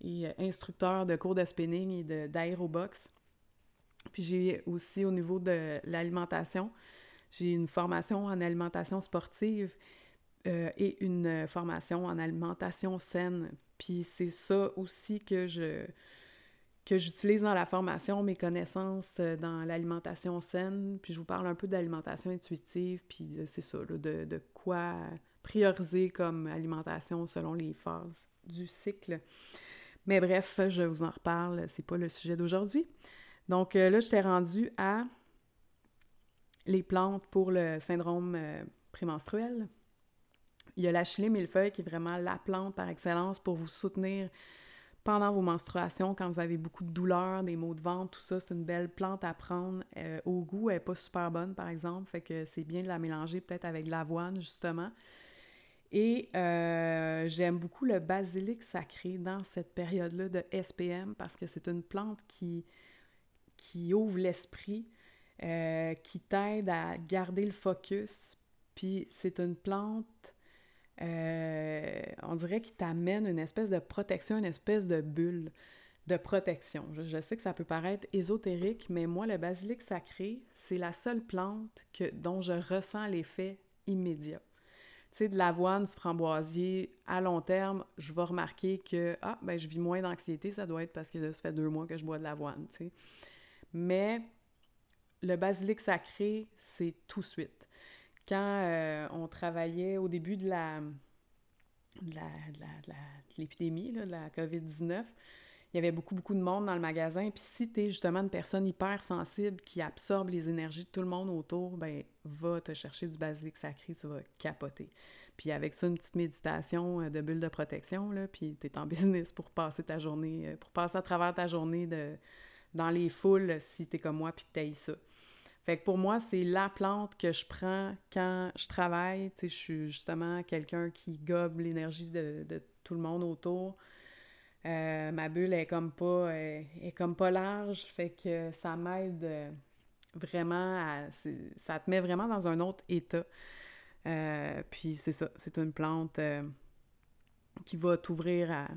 S1: et, instructeur de cours de spinning et d'aérobox. Puis j'ai aussi au niveau de l'alimentation, j'ai une formation en alimentation sportive et une formation en alimentation saine. Puis c'est ça aussi que je, que j'utilise dans la formation, mes connaissances euh, dans l'alimentation saine, puis je vous parle un peu d'alimentation intuitive, puis euh, c'est ça, de, de, quoi prioriser comme alimentation selon les phases du cycle. Mais bref, je vous en reparle, c'est pas le sujet d'aujourd'hui. Donc euh, là, je t'ai rendu à les plantes pour le syndrome prémenstruel. Il y a la millefeuille qui est vraiment la plante par excellence pour vous soutenir pendant vos menstruations, quand vous avez beaucoup de douleurs, des maux de ventre, tout ça, c'est une belle plante à prendre. Euh, au goût, elle n'est pas super bonne, par exemple, fait que c'est bien de la mélanger peut-être avec l'avoine, justement. Et euh, j'aime beaucoup le basilic sacré dans cette période-là de SPM parce que c'est une plante qui, qui ouvre l'esprit, euh, qui t'aide à garder le focus. Puis c'est une plante euh, on dirait qu'il t'amène une espèce de protection, une espèce de bulle de protection. Je, sais que ça peut paraître ésotérique, mais moi, le basilic sacré, c'est la seule plante que, dont je ressens l'effet immédiat. De l'avoine, du framboisier, à long terme, je vais remarquer que, ah, ben, je vis moins d'anxiété, ça doit être parce que là, ça fait deux mois que je bois de l'avoine. Mais le basilic sacré, c'est tout de suite. Quand euh, on travaillait au début de la, de l'épidémie, de, la COVID-19, il y avait beaucoup, beaucoup de monde dans le magasin. Puis si tu es justement une personne hyper sensible qui absorbe les énergies de tout le monde autour, ben va te chercher du basilic sacré, tu vas capoter. Puis avec ça, une petite méditation euh, de bulle de protection, là, puis tu es en business pour passer ta journée, euh, pour passer à travers ta journée de, dans les foules si tu es comme moi puis que tu ça. Fait que pour moi, c'est la plante que je prends quand je travaille. Tu sais, je suis justement quelqu'un qui gobe l'énergie de, de, tout le monde autour. Euh, ma bulle est comme pas est, comme pas large, fait que ça m'aide euh, vraiment à, ça te met vraiment dans un autre état. Euh, puis c'est ça, c'est une plante qui va t'ouvrir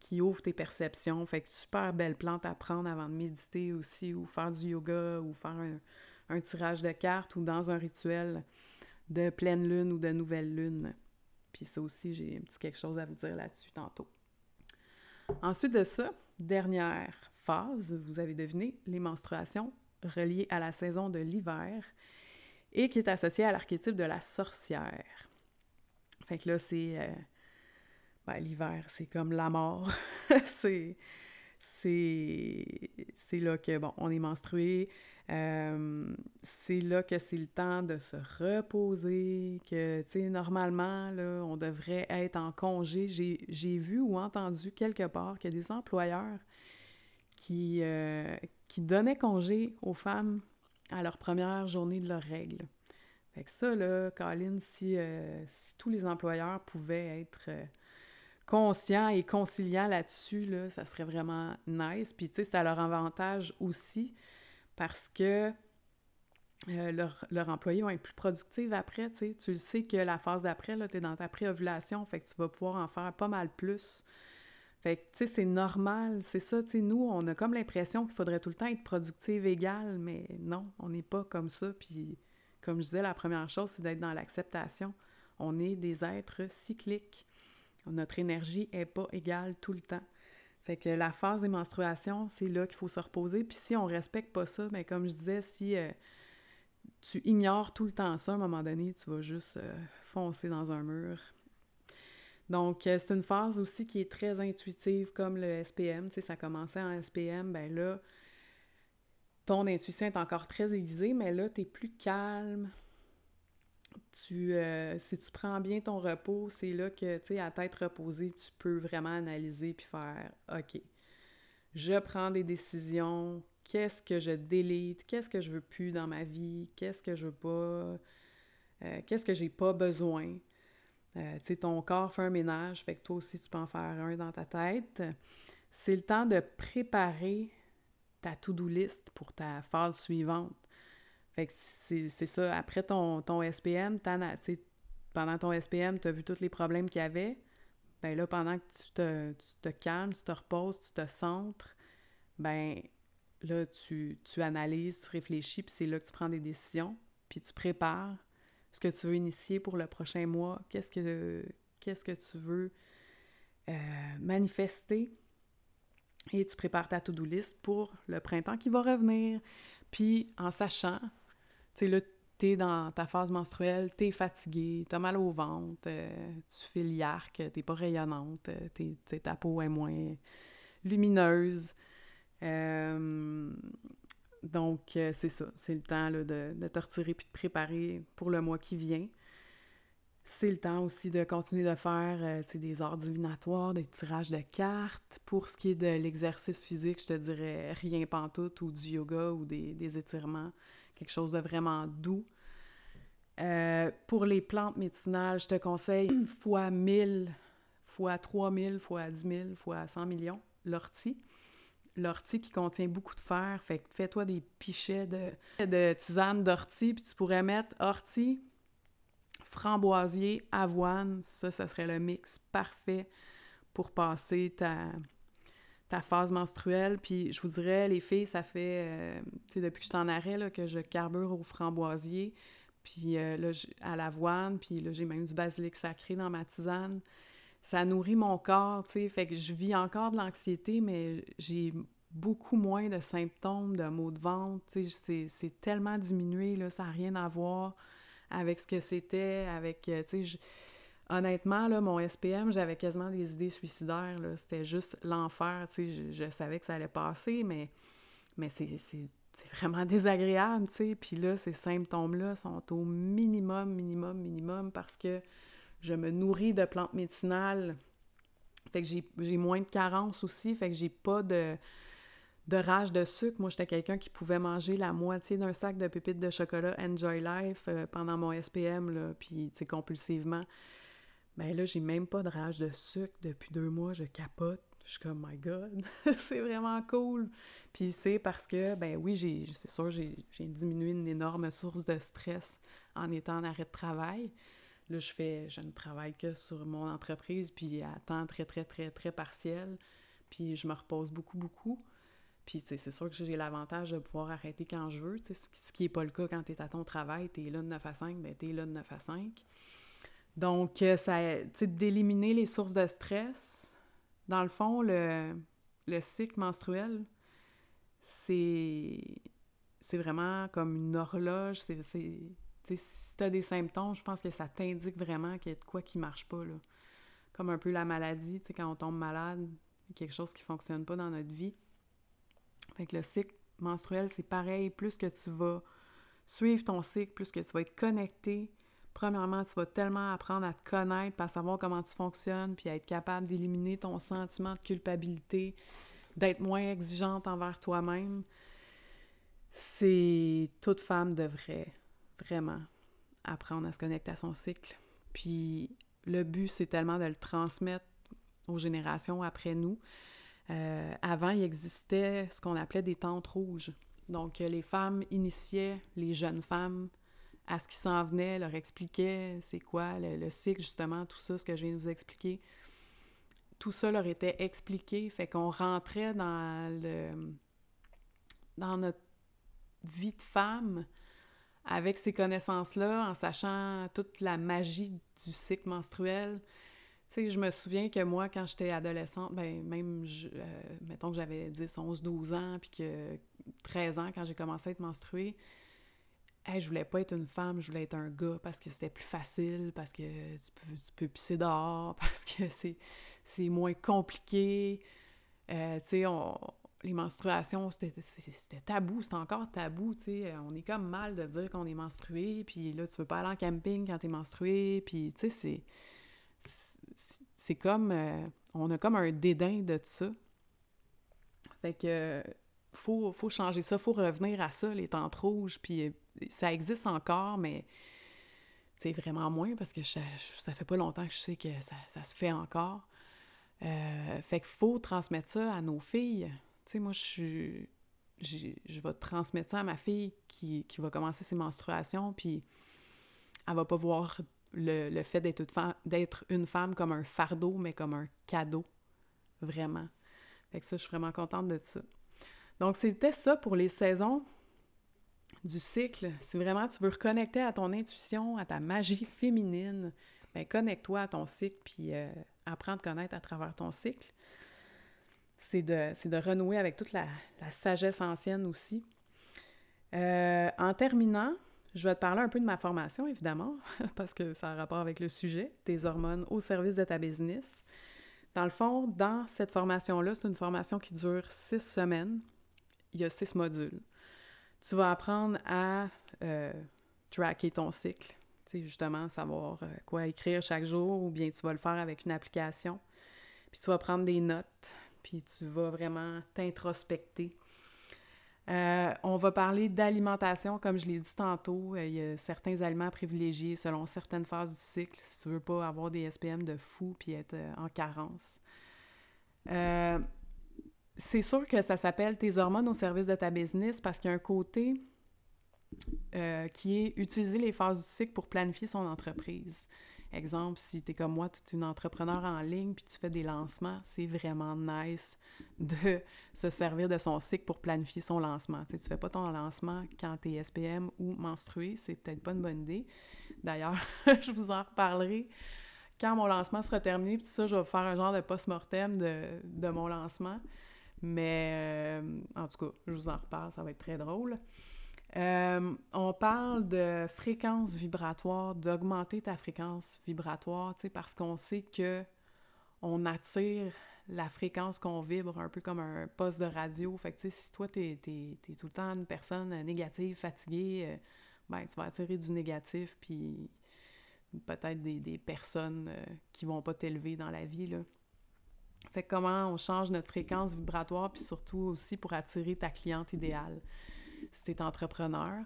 S1: qui ouvre tes perceptions. Fait que super belle plante à prendre avant de méditer aussi, ou faire du yoga, ou faire un tirage de cartes, ou dans un rituel de pleine lune ou de nouvelle lune. Puis ça aussi, j'ai un petit quelque chose à vous dire là-dessus tantôt. Ensuite de ça, dernière phase, vous avez deviné, les menstruations reliées à la saison de l'hiver et qui est associée à l'archétype de la sorcière. Fait que là, c'est... Euh, ben, l'hiver, c'est comme la mort. c'est... C'est là que, on est menstrué, euh, c'est là que c'est le temps de se reposer, que, tu normalement, on devrait être en congé. J'ai vu ou entendu quelque part qu'il y a des employeurs qui, euh, qui donnaient congé aux femmes à leur première journée de leurs règles. Fait que ça, là, Colin, si, euh, si tous les employeurs pouvaient être conscients et conciliants là-dessus, là, ça serait vraiment nice. Puis, tu sais, c'est à leur avantage aussi parce que euh, leurs leur employés vont être plus productifs après, tu sais. Tu le sais que la phase d'après, là, es dans ta pré-ovulation, fait que tu vas pouvoir en faire pas mal plus. Fait que, tu sais, c'est normal, c'est ça, tu sais, nous, on a comme l'impression qu'il faudrait tout le temps être productive égale, mais non, on n'est pas comme ça, puis comme je disais, la première chose, c'est d'être dans l'acceptation. On est des êtres cycliques. Notre énergie n'est pas égale tout le temps. Fait que la phase des menstruations, c'est là qu'il faut se reposer. Puis si on respecte pas ça, bien comme je disais, si euh, tu ignores tout le temps ça, à un moment donné, tu vas juste euh, foncer dans un mur. Donc, euh, c'est une phase aussi qui est très intuitive, comme le SPM. Tu sais, ça commençait en SPM, ben là, ton intuition est encore très aiguisée, mais là, tu es plus calme, tu, euh, si tu prends bien ton repos, c'est là que, tu sais, à tête reposée, tu peux vraiment analyser puis faire OK, je prends des décisions, qu'est-ce que je délite, qu'est-ce que je veux plus dans ma vie, qu'est-ce que je veux pas, euh, qu'est-ce que j'ai pas besoin. Euh, tu sais, ton corps fait un ménage, fait que toi aussi, tu peux en faire un dans ta tête. C'est le temps de préparer ta to-do list pour ta phase suivante. Fait que c'est ça. Après ton, ton SPM, pendant ton SPM, tu as vu tous les problèmes qu'il y avait? Ben là, pendant que tu te, tu te calmes, tu te reposes, tu te centres, ben là, tu, tu analyses, tu réfléchis, puis c'est là que tu prends des décisions, puis tu prépares ce que tu veux initier pour le prochain mois, qu'est-ce que, que tu veux euh, manifester, et tu prépares ta to-do list pour le printemps qui va revenir. Puis en sachant tu sais, là, t'es dans ta phase menstruelle, t'es fatigué, t'as mal au ventre, euh, tu fais l'arc, t'es pas rayonnante, euh, t'es, ta peau est moins lumineuse. Euh, donc, c'est ça. C'est le temps là, de, de, te retirer puis de préparer pour le mois qui vient. C'est le temps aussi de continuer de faire des arts divinatoires, des tirages de cartes. Pour ce qui est de l'exercice physique, je te dirais rien pantoute ou du yoga ou des, des étirements quelque chose de vraiment doux. Euh, pour les plantes médicinales, je te conseille fois 1000, fois 3000, fois 10 000, fois 100 millions, l'ortie. L'ortie qui contient beaucoup de fer, fait fais-toi des pichets de, de tisane d'ortie, puis tu pourrais mettre ortie, framboisier, avoine, ça, ça serait le mix parfait pour passer ta, ta phase menstruelle. Puis je vous dirais, les filles, ça fait, euh, tu sais, depuis que je suis en arrêt, là, que je carbure au framboisier. puis là, à l'avoine, puis là, j'ai même du basilic sacré dans ma tisane. Ça nourrit mon corps, tu sais, fait que je vis encore de l'anxiété, mais j'ai beaucoup moins de symptômes de maux de ventre, tu sais, c'est tellement diminué, là, ça n'a rien à voir avec ce que c'était, avec, tu sais, honnêtement, là, mon SPM, j'avais quasiment des idées suicidaires. C'était juste l'enfer. Je, je savais que ça allait passer, mais, mais c'est vraiment désagréable. Puis là, ces symptômes-là sont au minimum, minimum, minimum parce que je me nourris de plantes médicinales. Fait que j'ai moins de carence aussi. Fait que j'ai pas de, de rage de sucre. Moi, j'étais quelqu'un qui pouvait manger la moitié d'un sac de pépites de chocolat Enjoy Life euh, pendant mon SPM, là, puis, tu sais, compulsivement. Ben là, j'ai même pas de rage de sucre depuis deux mois, je capote. Je suis comme, my God, c'est vraiment cool. Puis c'est parce que, ben oui, j'ai, c'est sûr, j'ai, diminué une énorme source de stress en étant en arrêt de travail. Là, je fais, je ne travaille que sur mon entreprise, puis à temps très, très, très, très partiel. Puis je me repose beaucoup, beaucoup. Puis c'est sûr que j'ai l'avantage de pouvoir arrêter quand je veux, ce qui n'est pas le cas quand tu es à ton travail. Tu es là de 9 à 5, ben tu es là de 9 à 5. Donc, euh, ça, d'éliminer les sources de stress. Dans le fond, le, cycle menstruel, c'est, vraiment comme une horloge. Si tu as des symptômes, je pense que ça t'indique vraiment qu'il y a de quoi qui marche pas. Là. Comme un peu la maladie, quand on tombe malade, quelque chose qui fonctionne pas dans notre vie. Fait que le cycle menstruel, c'est pareil. Plus que tu vas suivre ton cycle, plus que tu vas être connecté Premièrement, tu vas tellement apprendre à te connaître, à savoir comment tu fonctionnes, puis à être capable d'éliminer ton sentiment de culpabilité, d'être moins exigeante envers toi-même. C'est toute femme devrait vraiment apprendre à se connecter à son cycle. Puis le but, c'est tellement de le transmettre aux générations après nous. Euh, avant, il existait ce qu'on appelait des tentes rouges. Donc, les femmes initiaient les jeunes femmes à ce qui s'en venait, leur expliquait c'est quoi le, cycle, justement, tout ça, ce que je viens de vous expliquer. Tout ça leur était expliqué, fait qu'on rentrait dans le dans notre vie de femme avec ces connaissances-là, en sachant toute la magie du cycle menstruel. Tu sais, je me souviens que moi, quand j'étais adolescente, ben même, euh, mettons que j'avais 10, 11, 12 ans, puis que 13 ans, quand j'ai commencé à être menstruée, je voulais pas être une femme, je voulais être un gars parce que c'était plus facile, parce que tu peux, pisser dehors, parce que c'est moins compliqué. Euh, tu sais, les menstruations, c'était tabou, c'est encore tabou, tu sais. On est comme mal de dire qu'on est menstrué, puis là, tu veux pas aller en camping quand t'es menstrué, puis tu sais, c'est... C'est comme... Euh, on a comme un dédain de ça. Fait que faut, faut changer ça, faut revenir à ça, les tentes rouges, puis ça existe encore, mais c'est vraiment moins parce que ça, fait pas longtemps que je sais que ça, se fait encore. Euh, fait qu'il faut transmettre ça à nos filles. Tu sais, moi, je suis. Je vais transmettre ça à ma fille qui, va commencer ses menstruations, puis elle va pas voir le, le fait d'être une, une femme comme un fardeau, mais comme un cadeau. Vraiment. Fait que ça, je suis vraiment contente de ça. Donc, c'était ça pour les saisons du cycle. Si vraiment tu veux reconnecter à ton intuition, à ta magie féminine, bien, connecte-toi à ton cycle, puis euh, apprends à connaître à travers ton cycle. C'est de, de, renouer avec toute la, sagesse ancienne aussi. Euh, en terminant, je vais te parler un peu de ma formation, évidemment, parce que ça a rapport avec le sujet, tes hormones au service de ta business. Dans le fond, dans cette formation-là, c'est une formation qui dure six semaines il y a six modules. Tu vas apprendre à euh, tracker ton cycle. Tu sais, justement, savoir euh, quoi écrire chaque jour ou bien tu vas le faire avec une application. Puis tu vas prendre des notes, puis tu vas vraiment t'introspecter. Euh, on va parler d'alimentation, comme je l'ai dit tantôt. Il y a certains aliments privilégiés selon certaines phases du cycle, si tu veux pas avoir des SPM de fou puis être en carence c'est sûr que ça s'appelle tes hormones au service de ta business parce qu'il y a un côté euh, qui est utiliser les phases du cycle pour planifier son entreprise. Exemple, si tu es comme moi, tu es une entrepreneur en ligne, puis tu fais des lancements, c'est vraiment nice de se servir de son cycle pour planifier son lancement. Tu tu fais pas ton lancement quand tu es SPM ou menstrué, c'est peut-être pas une bonne idée. D'ailleurs, je vous en reparlerai quand mon lancement sera terminé, puis ça, je vais faire un genre de post-mortem de, mon lancement. Mais euh, en tout cas, je vous en reparle, ça va être très drôle. Euh, on parle de fréquence vibratoire, d'augmenter ta fréquence vibratoire, tu parce qu'on sait que on attire la fréquence qu'on vibre, un peu comme un poste de radio. Fait que, tu si toi, t'es es, tout le temps une personne négative, fatiguée, euh, ben, tu vas attirer du négatif, puis peut-être des, des, personnes euh, qui vont pas t'élever dans la vie, là. Fait comment on change notre fréquence vibratoire, puis surtout aussi pour attirer ta cliente idéale si tu es entrepreneur.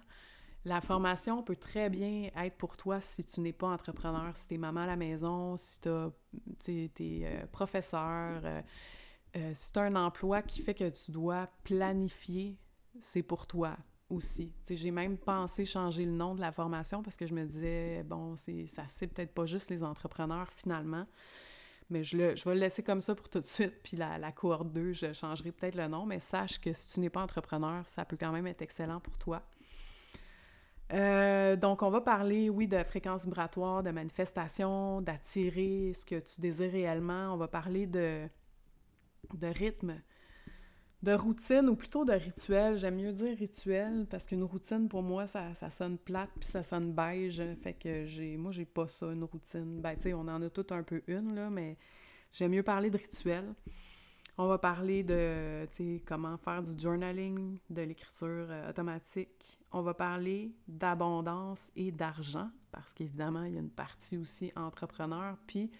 S1: La formation peut très bien être pour toi si tu n'es pas entrepreneur, si tu es maman à la maison, si tu es euh, professeur, euh, euh, si tu as un emploi qui fait que tu dois planifier, c'est pour toi aussi. J'ai même pensé changer le nom de la formation parce que je me disais, bon, ça c'est peut-être pas juste les entrepreneurs finalement. Mais je, le, je vais le laisser comme ça pour tout de suite. Puis la, la cohorte 2, je changerai peut-être le nom, mais sache que si tu n'es pas entrepreneur, ça peut quand même être excellent pour toi. Euh, donc, on va parler, oui, de fréquence vibratoire, de manifestation, d'attirer ce que tu désires réellement. On va parler de, de rythme, de routine ou plutôt de rituel. J'aime mieux dire rituel parce qu'une routine, pour moi, ça, sonne plate puis ça sonne beige. Fait que j'ai, moi, j'ai pas ça, une routine. Ben, tu on en a tout un peu une, là, mais j'aime mieux parler de rituel. On va parler de, comment faire du journaling, de l'écriture euh, automatique. On va parler d'abondance et d'argent parce qu'évidemment, il y a une partie aussi entrepreneur. Puis,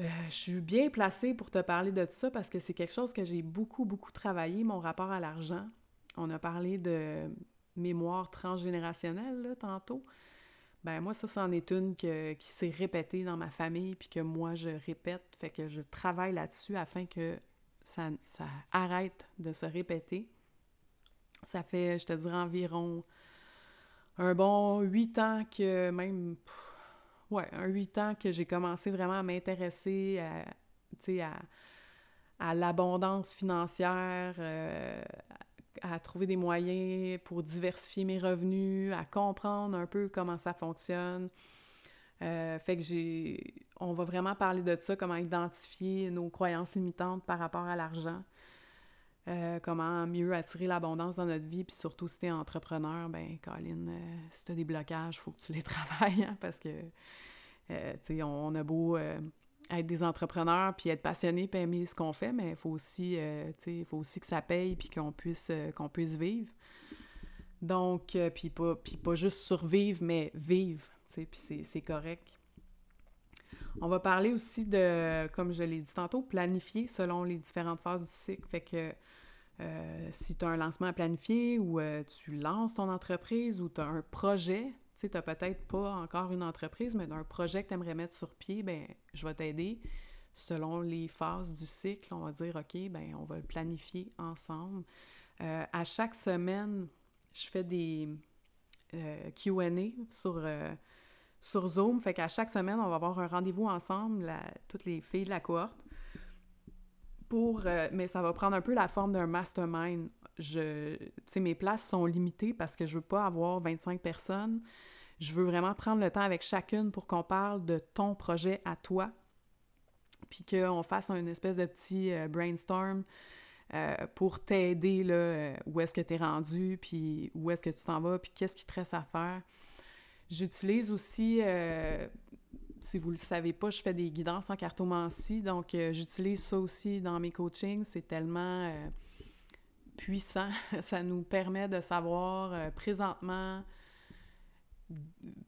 S1: euh, je suis bien placée pour te parler de ça parce que c'est quelque chose que j'ai beaucoup, beaucoup travaillé, mon rapport à l'argent. On a parlé de mémoire transgénérationnelle, là, tantôt. Ben moi, ça, c'en est une qui s'est répétée dans ma famille, puis que moi, je répète. Fait que je travaille là-dessus afin que ça, ça arrête de se répéter. Ça fait, je te dirais, environ un bon huit ans que même ouais, un huit ans que j'ai commencé vraiment à m'intéresser à, à, à l'abondance financière, euh, à trouver des moyens pour diversifier mes revenus, à comprendre un peu comment ça fonctionne. Euh, fait que j'ai. On va vraiment parler de ça, comment identifier nos croyances limitantes par rapport à l'argent. Euh, comment mieux attirer l'abondance dans notre vie, puis surtout si tu es entrepreneur, ben Colin, euh, si tu as des blocages, faut que tu les travailles, hein, parce que, euh, tu sais, on, a beau être des entrepreneurs, puis être passionné, puis aimer ce qu'on fait, mais il faut aussi, tu faut aussi que ça paye, puis qu'on puisse, puisse vivre. Donc, puis pas, puis pas juste survivre, mais vivre, tu sais, puis c'est correct. On va parler aussi de, comme je l'ai dit tantôt, planifier selon les différentes phases du cycle. Fait que euh, si tu as un lancement à planifier ou euh, tu lances ton entreprise ou tu as un projet, tu sais, tu n'as peut-être pas encore une entreprise, mais un projet que tu aimerais mettre sur pied, ben je vais t'aider selon les phases du cycle. On va dire, OK, ben on va le planifier ensemble. Euh, à chaque semaine, je fais des Q&A sur, sur Zoom. Fait qu'à chaque semaine, on va avoir un rendez-vous ensemble, toutes les filles de la cohorte pour... Euh, mais ça va prendre un peu la forme d'un mastermind. Je... Mes places sont limitées parce que je veux pas avoir 25 personnes. Je veux vraiment prendre le temps avec chacune pour qu'on parle de ton projet à toi, puis qu'on fasse une espèce de petit euh, brainstorm euh, pour t'aider, là, où est-ce que tu es rendu, puis où est-ce que tu t'en vas, puis qu'est-ce qui te reste à faire. J'utilise aussi si vous ne le savez pas, je fais des guidances en cartomancie, donc euh, j'utilise ça aussi dans mes coachings. C'est tellement euh, puissant. ça nous permet de savoir euh, présentement,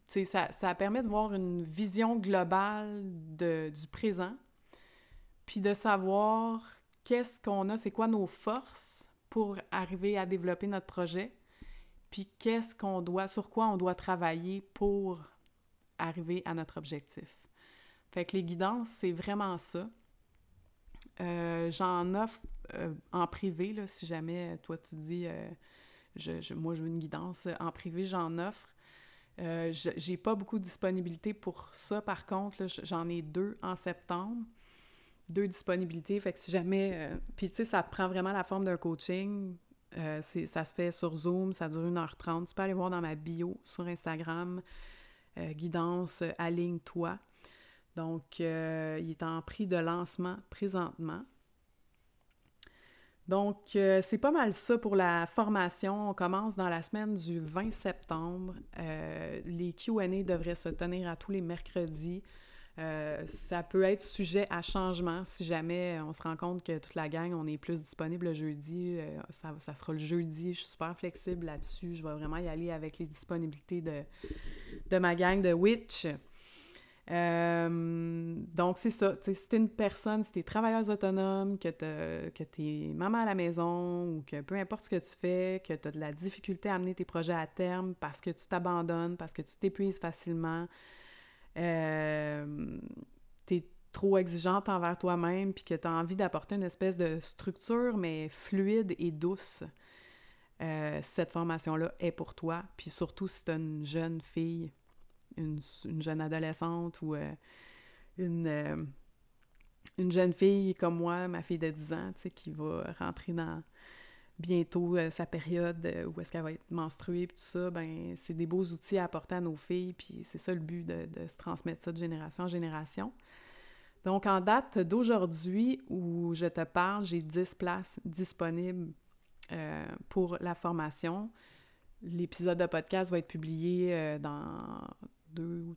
S1: ça, ça permet de voir une vision globale du présent, puis de savoir qu'est-ce qu'on a, c'est quoi nos forces pour arriver à développer notre projet, puis qu'est-ce qu'on doit, sur quoi on doit travailler pour arriver à notre objectif. Fait que les guidances, c'est vraiment ça. Euh, j'en offre euh, en privé, là, si jamais toi tu dis euh, je, moi je veux une guidance en privé, j'en offre. Euh, j'ai pas beaucoup de disponibilité pour ça, par contre. J'en ai deux en septembre. Deux disponibilités. Fait que si jamais. Euh, puis, tu sais, ça prend vraiment la forme d'un coaching. Euh, ça se fait sur Zoom, ça dure 1h30. Tu peux aller voir dans ma bio sur Instagram, guidance Aligne-toi. Donc, il est en prix de lancement présentement. Donc, euh, c'est pas mal ça pour la formation. On commence dans la semaine du 20 septembre. Euh, les QA devraient se tenir à tous les mercredis. Euh, ça peut être sujet à changement si jamais on se rend compte que toute la gang, on est plus disponible le jeudi. ça, ça, sera le jeudi. Je suis super flexible là-dessus. Je vais vraiment y aller avec les disponibilités de, de ma gang de Witch. Euh, donc, c'est ça. Si t'es une personne, si t'es travailleuse autonome, que t'es maman à la maison ou que peu importe ce que tu fais, que t'as de la difficulté à amener tes projets à terme parce que tu t'abandonnes, parce que tu t'épuises facilement, euh, t'es trop exigeante envers toi-même puis que t'as envie d'apporter une espèce de structure, mais fluide et douce, euh, cette formation-là est pour toi. Puis surtout si t'as une jeune fille une, jeune adolescente ou euh, une, euh, une jeune fille comme moi, ma fille de 10 ans, tu sais, qui va rentrer dans bientôt euh, sa période où est-ce qu'elle va être menstruée, puis tout ça, ben c'est des beaux outils à apporter à nos filles, puis c'est ça le but de, de, se transmettre ça de génération en génération. Donc, en date d'aujourd'hui où je te parle, j'ai 10 places disponibles pour la formation. L'épisode de podcast va être publié dans deux ou.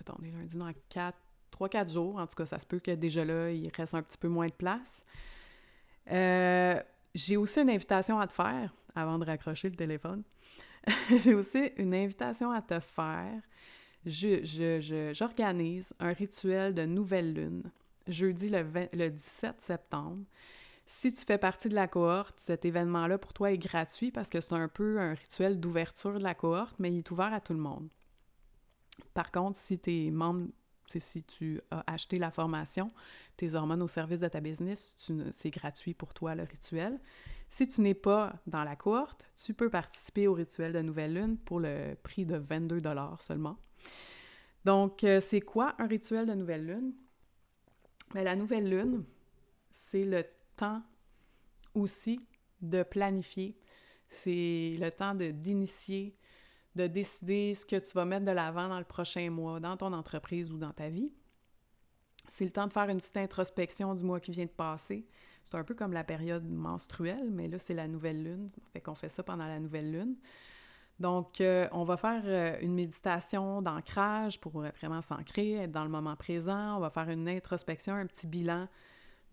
S1: Attendez, lundi dans quatre, trois, quatre jours. En tout cas, ça se peut que déjà là, il reste un petit peu moins de place. Euh, j'ai aussi une invitation à te faire avant de raccrocher le téléphone. j'ai aussi une invitation à te faire. J'organise un rituel de nouvelle lune jeudi le, le 17 septembre. Si tu fais partie de la cohorte, cet événement-là pour toi est gratuit parce que c'est un peu un rituel d'ouverture de la cohorte, mais il est ouvert à tout le monde. Par contre, si tu es membre, si tu as acheté la formation, tes hormones au service de ta business, c'est gratuit pour toi le rituel. Si tu n'es pas dans la cohorte, tu peux participer au rituel de nouvelle lune pour le prix de 22 seulement. Donc, euh, c'est quoi un rituel de nouvelle lune? Ben, la nouvelle lune, c'est le temps aussi de planifier. C'est le temps d'initier de décider ce que tu vas mettre de l'avant dans le prochain mois, dans ton entreprise ou dans ta vie. C'est le temps de faire une petite introspection du mois qui vient de passer. C'est un peu comme la période menstruelle, mais là, c'est la nouvelle lune. Fait qu'on fait ça pendant la nouvelle lune. Donc, euh, on va faire euh, une méditation d'ancrage pour vraiment s'ancrer, être dans le moment présent. On va faire une introspection, un petit bilan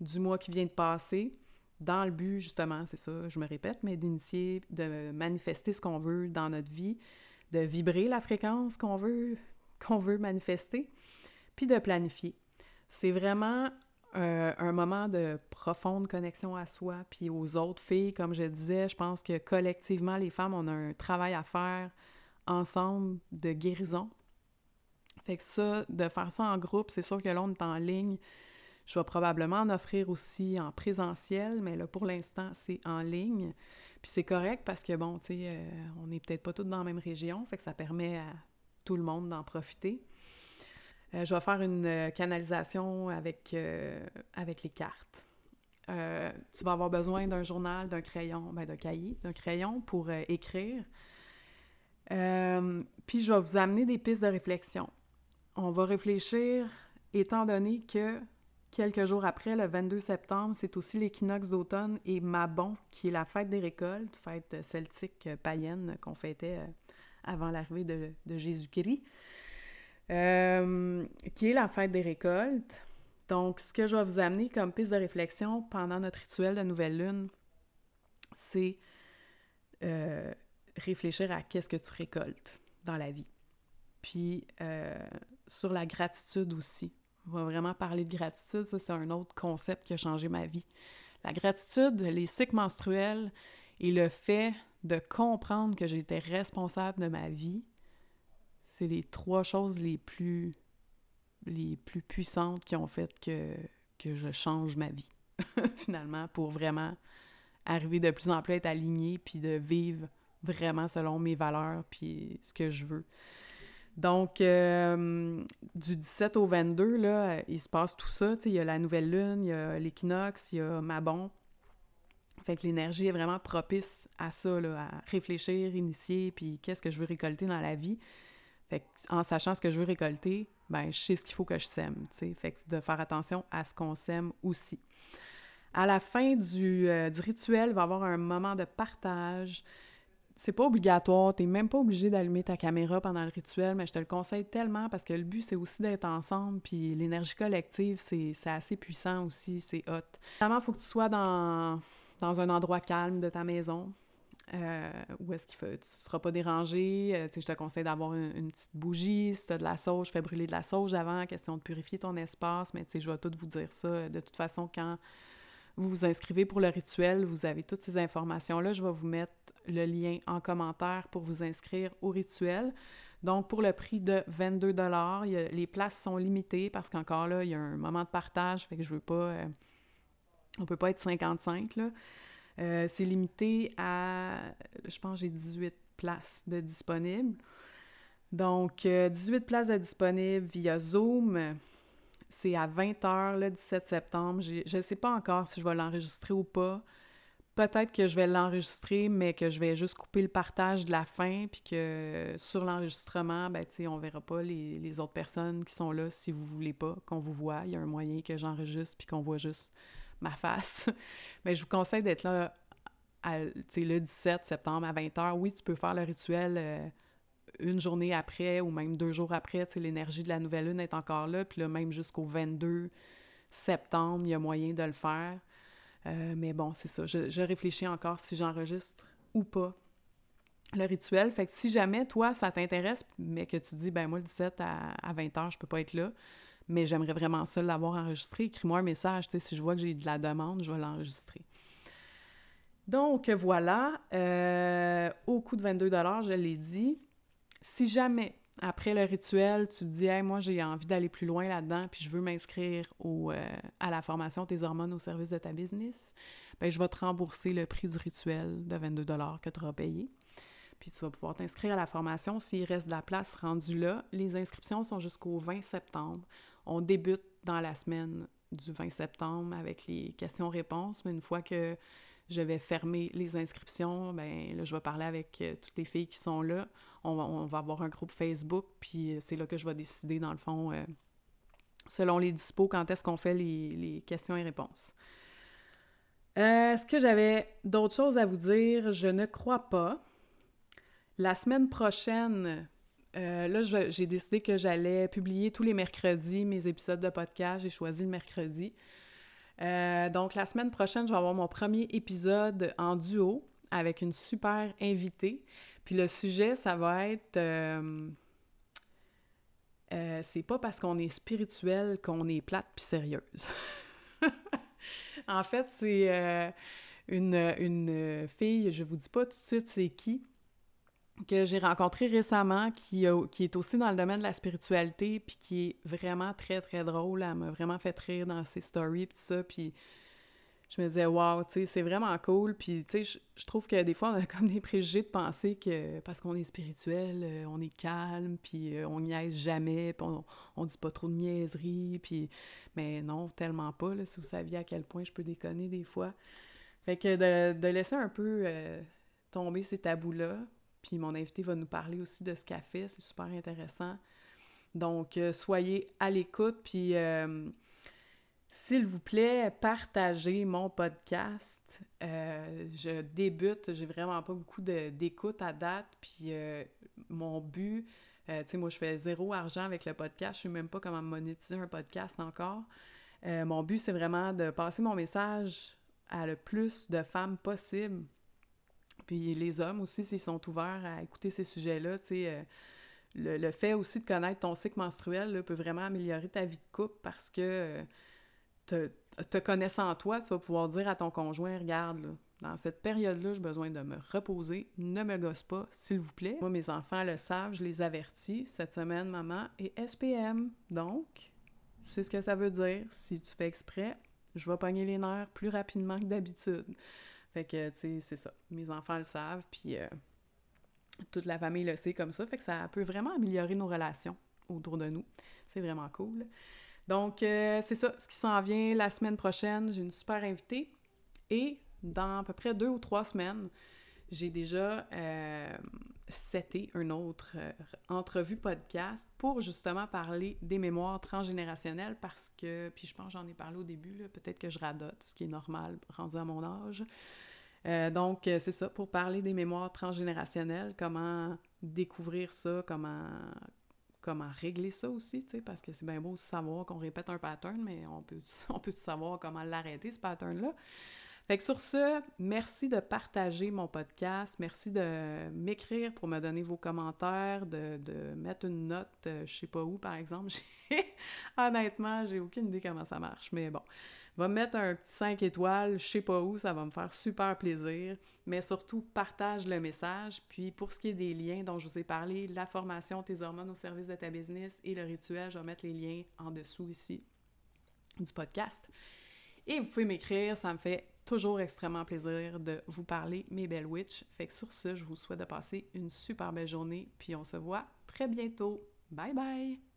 S1: du mois qui vient de passer, dans le but, justement, c'est ça, je me répète, mais d'initier, de manifester ce qu'on veut dans notre vie, de vibrer la fréquence qu'on veut, manifester, puis de planifier. C'est vraiment euh, un moment de profonde connexion à soi, puis aux autres filles. Comme je disais, je pense que collectivement, les femmes, on a un travail à faire ensemble de guérison. Fait que ça, de faire ça en groupe, c'est sûr que l'on est en ligne. Je vais probablement en offrir aussi en présentiel, mais là, pour l'instant, c'est en ligne. Puis c'est correct parce que, bon, tu sais, euh, on n'est peut-être pas tous dans la même région, fait que ça permet à tout le monde d'en profiter. Euh, je vais faire une euh, canalisation avec, avec les cartes. tu vas avoir besoin d'un journal, d'un crayon, ben d'un cahier, d'un crayon pour écrire. puis je vais vous amener des pistes de réflexion. On va réfléchir, étant donné que Quelques jours après, le 22 septembre, c'est aussi l'équinoxe d'automne et Mabon, qui est la fête des récoltes, fête celtique païenne qu'on fêtait euh, avant l'arrivée de, Jésus-Christ, euh, qui est la fête des récoltes. Donc, ce que je vais vous amener comme piste de réflexion pendant notre rituel de nouvelle lune, c'est euh, réfléchir à qu'est-ce que tu récoltes dans la vie. Puis, sur la gratitude aussi on va vraiment parler de gratitude. Ça, c'est un autre concept qui a changé ma vie. La gratitude, les cycles menstruels et le fait de comprendre que j'étais responsable de ma vie, c'est les trois choses les plus, les plus puissantes qui ont fait que, que je change ma vie, finalement, pour vraiment arriver de plus en plus à être alignée puis de vivre vraiment selon mes valeurs puis ce que je veux. Donc, euh, du 17 au 22, là, il se passe tout ça. Il y a la nouvelle lune, il y a l'équinoxe, il y a Mabon. Fait que l'énergie est vraiment propice à ça, là, à réfléchir, initier, puis qu'est-ce que je veux récolter dans la vie. Fait que, en sachant ce que je veux récolter, ben je sais ce qu'il faut que je sème, tu Fait que de faire attention à ce qu'on sème aussi. À la fin du, euh, du rituel, il va y avoir un moment de partage. C'est pas obligatoire, t'es même pas obligé d'allumer ta caméra pendant le rituel, mais je te le conseille tellement parce que le but, c'est aussi d'être ensemble, puis l'énergie collective, c'est assez puissant aussi, c'est hot. Vraiment, il faut que tu sois dans dans un endroit calme de ta maison. Euh, où est-ce qu'il tu seras pas dérangé. Euh, je te conseille d'avoir une, petite bougie. Si tu as de la sauge, fais brûler de la sauge avant, question de purifier ton espace. Mais je vais tout vous dire ça. De toute façon, quand vous vous inscrivez pour le rituel, vous avez toutes ces informations-là. Je vais vous mettre le lien en commentaire pour vous inscrire au rituel. Donc, pour le prix de 22 les places sont limitées parce qu'encore là, il y a un moment de partage, fait que je veux pas... Euh, on peut pas être 55, là. Euh, c'est limité à, je pense, j'ai 18 places de disponibles. Donc, 18 euh, places de disponibles via Zoom. C'est à 20h le 17 septembre. Je ne sais pas encore si je vais l'enregistrer ou pas. Peut-être que je vais l'enregistrer, mais que je vais juste couper le partage de la fin, puis que sur l'enregistrement, ben, on verra pas les, les, autres personnes qui sont là si vous voulez pas qu'on vous voit. Il y a un moyen que j'enregistre, puis qu'on voit juste ma face. Mais je vous conseille d'être là le 17 septembre à 20h. Oui, tu peux faire le rituel euh, une journée après ou même deux jours après. L'énergie de la nouvelle lune est encore là. Puis là, même jusqu'au 22 septembre, il y a moyen de le faire. Euh, mais bon, c'est ça. Je, réfléchis encore si j'enregistre ou pas le rituel. Fait que si jamais, toi, ça t'intéresse, mais que tu dis, ben moi, le 17 à, à 20h, je peux pas être là, mais j'aimerais vraiment ça l'avoir enregistré. Écris-moi un message, si je vois que j'ai de la demande, je vais l'enregistrer. Donc voilà, euh, au coût de 22 je l'ai dit. Si jamais, après le rituel, tu te dis moi j'ai envie d'aller plus loin là-dedans, puis je veux m'inscrire au, euh, à la formation Tes hormones au service de ta business, bien, je vais te rembourser le prix du rituel de 22 que tu auras payé. Puis tu vas pouvoir t'inscrire à la formation s'il reste de la place rendue là. Les inscriptions sont jusqu'au 20 septembre. On débute dans la semaine du 20 septembre avec les questions-réponses, mais une fois que je vais fermer les inscriptions, ben là, je vais parler avec euh, toutes les filles qui sont là. On va, avoir un groupe Facebook, puis euh, c'est là que je vais décider, dans le fond, euh, selon les dispos, quand est-ce qu'on fait les, questions et réponses. Est-ce que j'avais d'autres choses à vous dire? Je ne crois pas. La semaine prochaine, là, j'ai décidé que j'allais publier tous les mercredis mes épisodes de podcast. J'ai choisi le mercredi. Euh, donc, la semaine prochaine, je vais avoir mon premier épisode en duo avec une super invitée. Puis le sujet, ça va être... Euh, c'est pas parce qu'on est spirituel qu'on est plate puis sérieuse. en fait, c'est une, une fille, je vous dis pas tout de suite c'est qui, que j'ai rencontré récemment qui, qui est aussi dans le domaine de la spiritualité puis qui est vraiment très très drôle. Elle m'a vraiment fait rire dans ses stories et tout ça. Puis je me disais, waouh, tu sais, c'est vraiment cool. Puis tu sais, je, trouve que des fois on a comme des préjugés de penser que parce qu'on est spirituel, euh, on est calme, puis euh, on niaise jamais, puis on, on dit pas trop de niaiseries. Puis, mais non, tellement pas, là, si vous saviez à quel point je peux déconner des fois. Fait que de, laisser un peu euh, tomber ces tabous-là, puis mon invité va nous parler aussi de ce qu'elle fait, c'est super intéressant. Donc, euh, soyez à l'écoute, puis euh, s'il vous plaît, partagez mon podcast. Euh, je débute, j'ai vraiment pas beaucoup d'écoute à date, puis mon but, tu sais, moi je fais zéro argent avec le podcast, je sais même pas comment monétiser un podcast encore. mon but, c'est vraiment de passer mon message à le plus de femmes possible puis les hommes aussi, s'ils sont ouverts à écouter ces sujets-là, tu euh, le, fait aussi de connaître ton cycle menstruel peut vraiment améliorer ta vie de couple parce que te, te connaissant toi, tu vas pouvoir dire à ton conjoint, regarde, dans cette période-là, j'ai besoin de me reposer, ne me gosse pas, s'il vous plaît. Moi, mes enfants le savent, je les avertis. Cette semaine, maman est SPM. Donc, tu sais ce que ça veut dire. Si tu fais exprès, je vais pogner les nerfs plus rapidement que d'habitude. Fait que, tu sais, c'est ça. Mes enfants le savent, puis... Euh, toute la famille le sait comme ça, fait que ça peut vraiment améliorer nos relations autour de nous. C'est vraiment cool. Donc, euh, c'est ça, ce qui s'en vient la semaine prochaine. J'ai une super invitée. Et dans à peu près deux ou trois semaines, j'ai déjà euh, seté une autre euh, entrevue podcast pour justement parler des mémoires transgénérationnelles parce que, puis je pense j'en ai parlé au début, peut-être que je radote, ce qui est normal rendu à mon âge. Euh, donc, euh, c'est ça, pour parler des mémoires transgénérationnelles, comment découvrir ça, comment, comment régler ça aussi, tu sais, parce que c'est bien beau savoir qu'on répète un pattern, mais on peut, on peut savoir comment l'arrêter, ce pattern-là? Fait que sur ce, merci de partager mon podcast, merci de m'écrire pour me donner vos commentaires, de, mettre une note, euh, je sais pas où par exemple. Honnêtement, j'ai aucune idée comment ça marche, mais bon va me mettre un petit 5 étoiles, je sais pas où, ça va me faire super plaisir. Mais surtout, partage le message. Puis pour ce qui est des liens dont je vous ai parlé, la formation Tes hormones au service de ta business et le rituel, je vais mettre les liens en dessous ici du podcast. Et vous pouvez m'écrire, ça me fait toujours extrêmement plaisir de vous parler, mes belles witches. Fait que sur ce, je vous souhaite de passer une super belle journée, puis on se voit très bientôt. Bye bye!